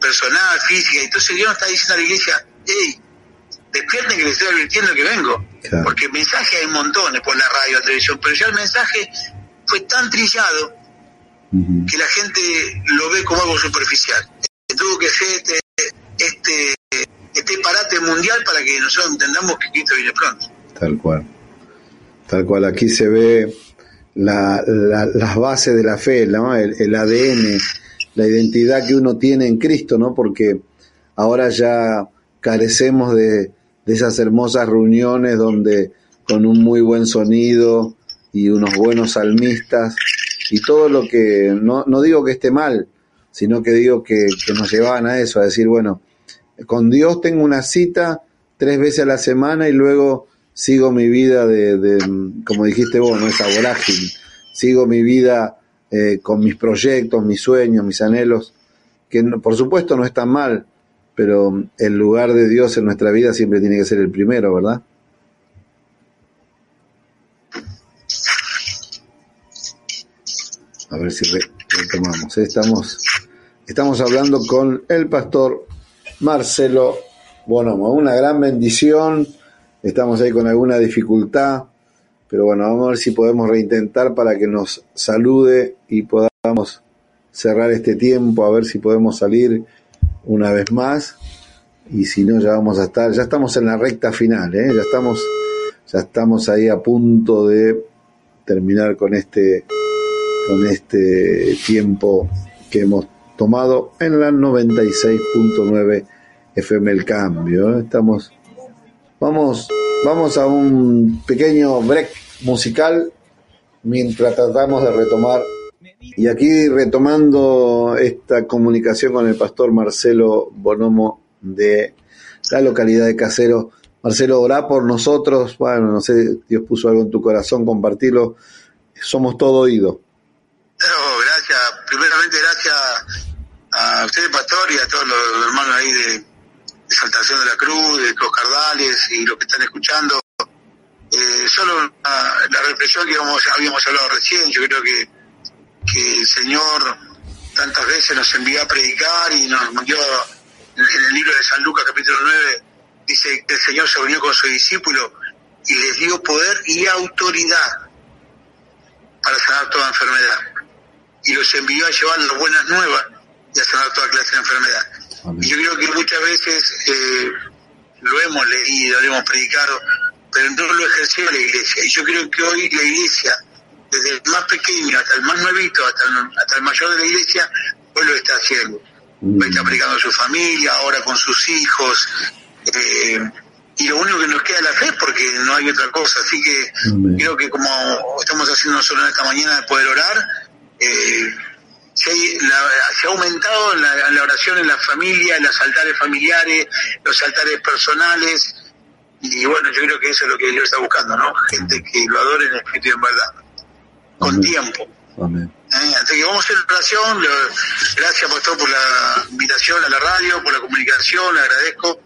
personal, física. Entonces, Dios está diciendo a la iglesia, hey, despierten que les estoy advirtiendo que vengo. Porque mensajes hay montones por la radio, la televisión, pero ya el mensaje fue tan trillado que la gente lo ve como algo superficial. Tuvo que ser este, este, este parate mundial para que nosotros entendamos que Cristo viene pronto. Tal cual. Tal cual, aquí se ve la, las bases de la fe, ¿no? el, el ADN, la identidad que uno tiene en Cristo, ¿no? Porque ahora ya carecemos de, de esas hermosas reuniones donde con un muy buen sonido y unos buenos salmistas y todo lo que, no, no digo que esté mal, sino que digo que, nos llevaban a eso, a decir, bueno, con Dios tengo una cita tres veces a la semana y luego sigo mi vida de, como dijiste vos, no esa vorágine, sigo mi vida eh, con mis proyectos, mis sueños, mis anhelos, que por supuesto no están mal, pero el lugar de Dios en nuestra vida siempre tiene que ser el primero, ¿verdad? A ver si retomamos. Estamos, estamos hablando con el pastor Marcelo Bonomo. Una gran bendición. Estamos ahí con alguna dificultad, pero bueno, vamos a ver si podemos reintentar para que nos salude y podamos cerrar este tiempo, a ver si podemos salir una vez más y si no ya vamos a estar, ya estamos en la recta final, ¿eh? ya estamos, ya estamos ahí a punto de terminar con este, con este tiempo que hemos tomado en la 96.9 FM el cambio. ¿eh? Estamos, vamos, vamos a un pequeño break musical mientras tratamos de retomar y aquí retomando esta comunicación con el pastor Marcelo Bonomo de la localidad de Casero. Marcelo, orá por nosotros. Bueno, no sé, Dios puso algo en tu corazón, compartirlo. Somos todo oído. gracias. Primeramente, gracias a usted, pastor, y a todos los hermanos ahí de, Saltación de la Cruz, de los Cardales y los que están escuchando. Eh, solo la reflexión que habíamos hablado recién, yo creo que que el Señor tantas veces nos envió a predicar y nos envió en el libro de San Lucas capítulo 9 dice que el Señor se unió con su discípulo y les dio poder y autoridad para sanar toda enfermedad y los envió a llevar las buenas nuevas y a sanar toda clase de enfermedad. Y yo creo que muchas veces eh, lo hemos leído, lo hemos predicado, pero no lo ejerció la iglesia. Y yo creo que hoy la iglesia desde el más pequeño hasta el más nuevito, hasta el, hasta el mayor de la iglesia, hoy lo está haciendo. Mm. está aplicando a su familia, ahora con sus hijos. Eh, y lo único que nos queda es la fe porque no hay otra cosa. Así que creo que como estamos haciendo nosotros en esta mañana de poder orar, eh, se, ha aumentado la, la, oración en la familia, en los altares familiares, los altares personales. Y bueno, yo creo que eso es lo que Dios está buscando, ¿no? Gente que lo adore en espíritu y en verdad con tiempo. Amén. Eh, así que vamos a hacer oración. Gracias, Pastor, por la invitación a la radio, por la comunicación, le agradezco.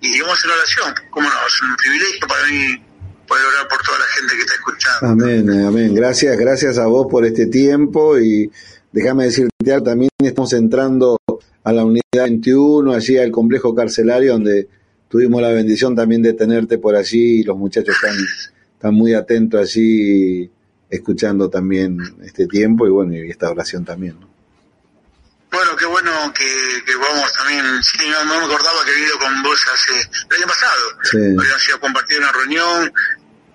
Y vamos a hacer oración. Cómo no, es un privilegio para mí poder orar por toda la gente que está escuchando. Amén, amén. Gracias, gracias a vos por este tiempo y déjame decirte, también estamos entrando a la unidad 21, allí al complejo carcelario, donde tuvimos la bendición también de tenerte por allí y los muchachos están, están muy atentos allí escuchando también este tiempo y bueno, y esta oración también, ¿no? Bueno, qué bueno que, que vamos también, sí, no, me acordaba que he ido con vos hace, el año pasado, sí. habíamos sido compartir una reunión,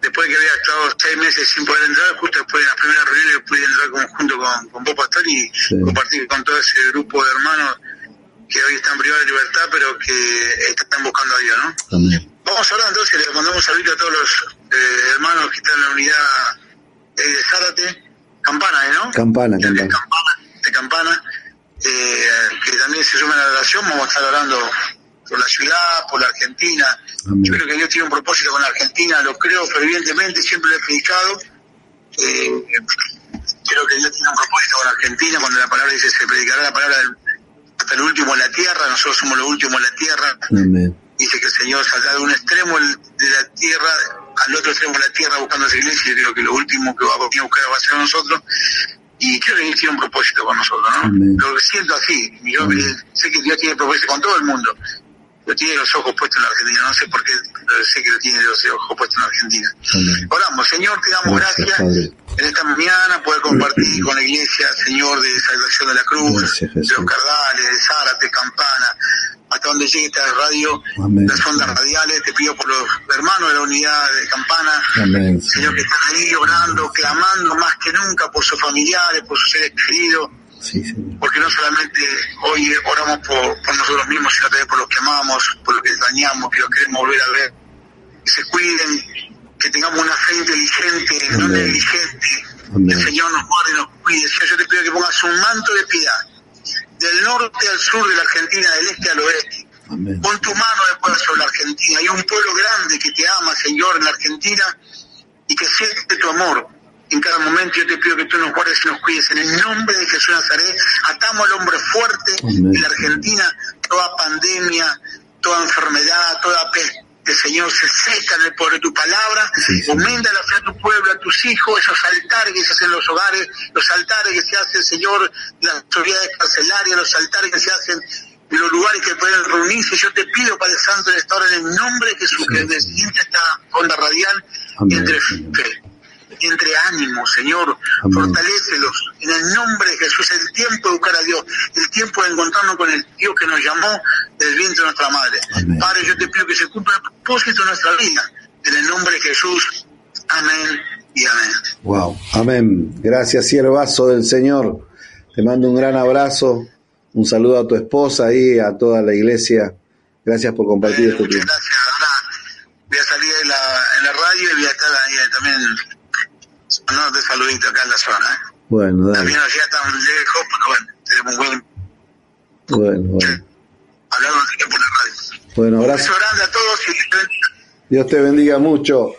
después que había estado seis meses sin poder entrar, justo después de la primera reunión pude entrar junto con, con vos, Pastor, y compartir con todo ese grupo de hermanos que hoy están privados de libertad, pero que están buscando a Dios, ¿no? Vamos a hablar entonces, le mandamos saludo a todos los eh, hermanos que están en la unidad de Zárate, Campana, ¿no? Campana, de, Campana. De Campana, eh, que también se suma a la oración, vamos a estar orando por la ciudad, por la Argentina. Yo creo que Dios tiene un propósito con la Argentina, lo creo fervientemente, siempre lo he predicado. Eh, creo que Dios tiene un propósito con Argentina, cuando la palabra dice se predicará la palabra hasta el último en la tierra, nosotros somos los últimos en la tierra. Dice que el Señor saldrá de un extremo de la tierra al otro extremo de la tierra buscando esa iglesia y creo que lo último que va a buscar va a ser nosotros y creo que Dios tiene un propósito con nosotros, ¿no? Lo siento así, yo sé que Dios tiene propósito con todo el mundo, lo tiene los ojos puestos en la Argentina, no sé por qué, pero sé que lo tiene los ojos puestos en la Argentina. Oramos, Señor, te damos gracias, en esta mañana poder compartir con la iglesia, Señor, de Salvación de la Cruz, de los Cardales, de Zárate, Campana, hasta donde llegue esta radio, las ondas radiales, te pido por los hermanos de la unidad de Campana, Señor, que están ahí orando, clamando más que nunca por sus familiares, por sus seres queridos, porque no solamente hoy oramos por, nosotros mismos, sino también por los que amamos, por los que dañamos, que los queremos volver a ver, que se cuiden, que tengamos una fe inteligente, no negligente, el Señor nos guarde y nos cuide. Señor, yo te pido que pongas un manto de piedad del norte al sur de la Argentina, del este al oeste. Pon tu mano después sobre la Argentina. Hay un pueblo grande que te ama, Señor, en la Argentina y que siente tu amor. En cada momento yo te pido que tú nos guardes y nos cuides. En el nombre de Jesús Nazaret, atamos al hombre fuerte en la Argentina, toda pandemia, toda enfermedad, toda peste. Señor se seca en el poder de tu palabra, aumenta la fe a tu pueblo, a tus hijos, esos altares que se hacen en los hogares, los altares que se hacen, Señor, las autoridades carcelarias, los altares que se hacen en los lugares que pueden reunirse. Yo te pido, Padre Santo, en esta hora, en el nombre de Jesús, que descienda esta onda radial entre fe entre ánimos, Señor, fortalecelos en el nombre de Jesús. El tiempo de buscar a Dios, el tiempo de encontrarnos con el Dios que nos llamó del vientre de nuestra madre. Padre, yo te pido que se cumpla el propósito de nuestra vida. En el nombre de Jesús. Amén y amén. Wow, amén. Gracias, siervazo del Señor. Te mando un gran abrazo, un saludo a tu esposa y a toda la iglesia. Gracias por compartir este tiempo. Gracias. Ahora voy a salir en la, en la radio y voy a estar ahí también no te saludito acá en la zona. ¿eh? Bueno, dale. También allá tan lejos, pero bueno, tenemos buen... Bueno, bueno. Hablando de por la radio. Bueno, abrazo. Un grande a todos y Dios te bendiga mucho.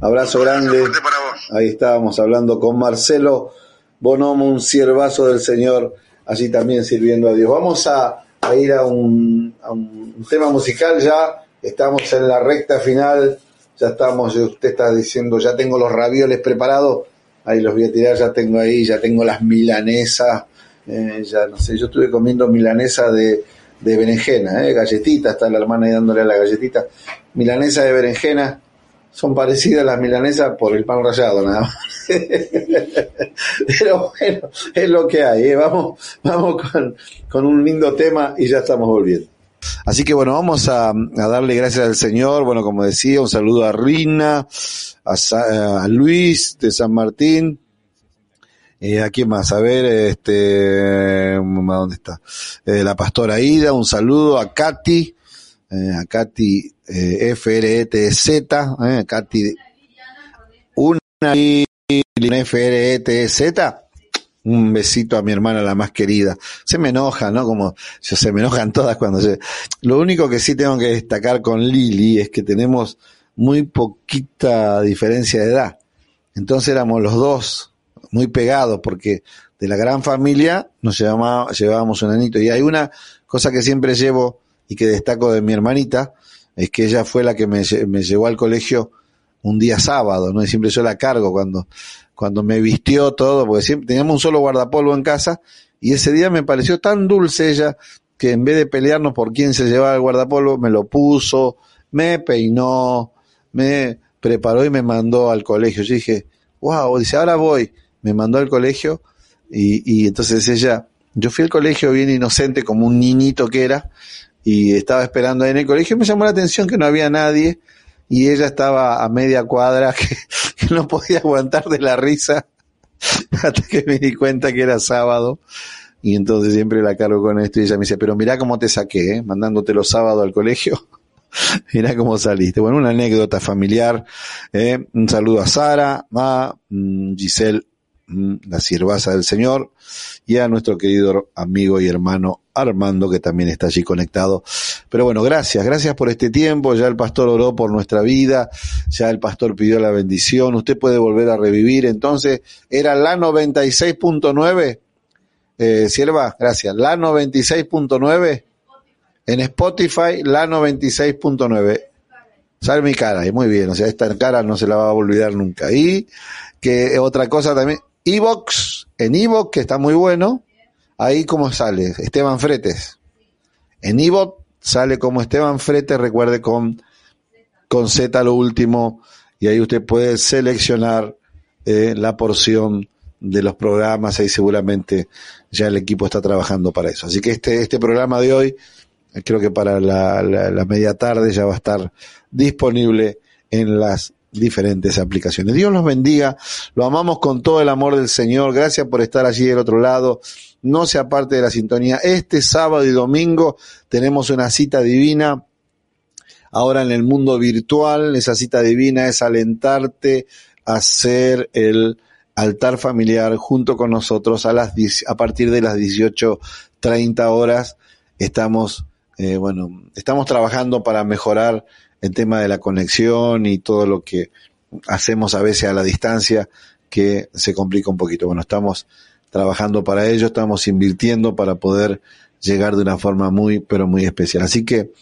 Abrazo grande. Para vos. Ahí estábamos hablando con Marcelo Bonomo, un siervazo del Señor, allí también sirviendo a Dios. Vamos a, a ir a un, a un tema musical ya. Estamos en la recta final ya estamos, usted está diciendo, ya tengo los ravioles preparados, ahí los voy a tirar, ya tengo ahí, ya tengo las milanesas, eh, ya no sé, yo estuve comiendo milanesa de, de berenjena, eh, galletita, está la hermana ahí dándole a la galletita, milanesa de berenjena, son parecidas a las milanesas por el pan rallado nada más. Pero bueno, es lo que hay, eh. vamos, vamos con, con un lindo tema y ya estamos volviendo. Así que bueno, vamos a, darle gracias al Señor. Bueno, como decía, un saludo a Rina, a, Luis de San Martín. Eh, ¿A quién más? A ver, este, ¿dónde está? Eh, la pastora Ida, un saludo a Katy, eh, a Katy eh, FRETZ, eh, Katy, una FRETZ, un besito a mi hermana la más querida. Se me enoja, ¿no? Como se me enojan todas cuando se... Lo único que sí tengo que destacar con Lili es que tenemos muy poquita diferencia de edad. Entonces éramos los dos muy pegados porque de la gran familia nos llevábamos, un anito. Y hay una cosa que siempre llevo y que destaco de mi hermanita, es que ella fue la que me, me llevó al colegio un día sábado, ¿no? Y siempre yo la cargo cuando cuando me vistió todo, porque siempre teníamos un solo guardapolvo en casa, y ese día me pareció tan dulce ella que en vez de pelearnos por quién se llevaba el guardapolvo, me lo puso, me peinó, me preparó y me mandó al colegio. Yo dije, wow, dice, ahora voy. Me mandó al colegio y, y entonces ella, yo fui al colegio bien inocente como un niñito que era y estaba esperando ahí en el colegio. Me llamó la atención que no había nadie y ella estaba a media cuadra que, no podía aguantar de la risa hasta que me di cuenta que era sábado y entonces siempre la cargo con esto y ella me dice, pero mira cómo te saqué, ¿eh? mandándote los sábados al colegio. mira cómo saliste. Bueno, una anécdota familiar. ¿eh? Un saludo a Sara, a mm, Giselle, mm, la siervaza del Señor, y a nuestro querido amigo y hermano Armando, que también está allí conectado Pero bueno, gracias, gracias por este tiempo. Ya el pastor oró por nuestra vida, ya el pastor pidió la bendición. Usted puede volver a revivir. Entonces, era la 96.9. Eh, sierva, gracias. La 96.9 en Spotify, la 96.9. Sale mi cara, y muy bien, o sea, esta cara no se la va a olvidar nunca. Y que otra cosa también, Evox, en Evox, que está muy bueno, ahí como sale, Esteban Fretes. En Evox sale como Esteban Fretes, recuerde con, con Z lo último, y ahí usted puede seleccionar eh, la porción de los programas, ahí seguramente ya el equipo está trabajando para eso. Así que este, este programa de hoy, creo que para la, la media tarde ya va a estar disponible en las diferentes aplicaciones. Dios los bendiga, lo amamos con todo el amor del Señor, gracias por estar allí del otro lado, no sea parte de la sintonía. Este sábado y domingo tenemos una cita divina, ahora en el mundo virtual, esa cita divina es alentarte a hacer el altar familiar junto con nosotros a las a partir de las 18.30 horas. Estamos, eh, bueno, estamos trabajando para mejorar el tema de la conexión y todo lo que hacemos a veces a la distancia que se complica un poquito. Bueno, estamos trabajando para ello, estamos invirtiendo para poder llegar de una forma muy, pero muy especial. Así que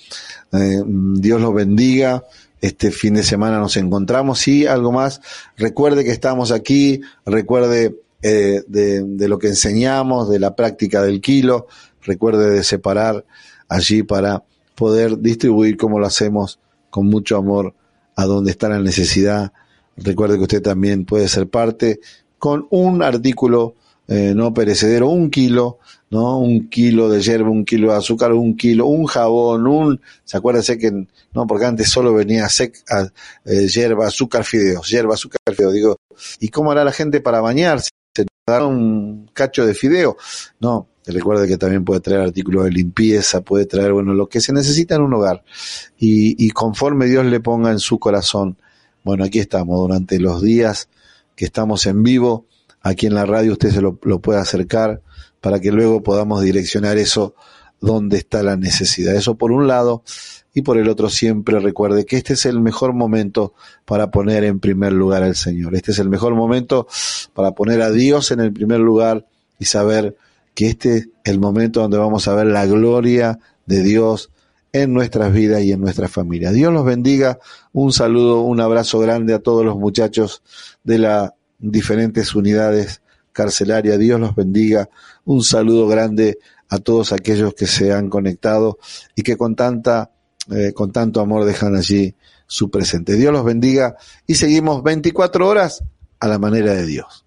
eh, Dios los bendiga. Este fin de semana nos encontramos y algo más. Recuerde que estamos aquí, recuerde eh, de, de lo que enseñamos, de la práctica del kilo, recuerde de separar allí para poder distribuir como lo hacemos con mucho amor a donde está la necesidad. Recuerde que usted también puede ser parte con un artículo eh, no perecedero, un kilo, ¿no? Un kilo de hierba, un kilo de azúcar, un kilo, un jabón, un, se acuérdense que, no, porque antes solo venía sec, a, eh, hierba, azúcar, fideos, hierba, azúcar, fideos, digo, ¿y cómo hará la gente para bañarse? ¿Se da un cacho de fideo? No, Recuerde que también puede traer artículos de limpieza, puede traer, bueno, lo que se necesita en un hogar. Y, y conforme Dios le ponga en su corazón, bueno, aquí estamos durante los días que estamos en vivo, aquí en la radio usted se lo, lo puede acercar para que luego podamos direccionar eso donde está la necesidad. Eso por un lado y por el otro siempre recuerde que este es el mejor momento para poner en primer lugar al Señor. Este es el mejor momento para poner a Dios en el primer lugar y saber que este es el momento donde vamos a ver la gloria de Dios en nuestras vidas y en nuestra familia. Dios los bendiga. Un saludo, un abrazo grande a todos los muchachos de las diferentes unidades carcelarias. Dios los bendiga. Un saludo grande a todos aquellos que se han conectado y que con tanta, eh, con tanto amor dejan allí su presente. Dios los bendiga y seguimos 24 horas a la manera de Dios.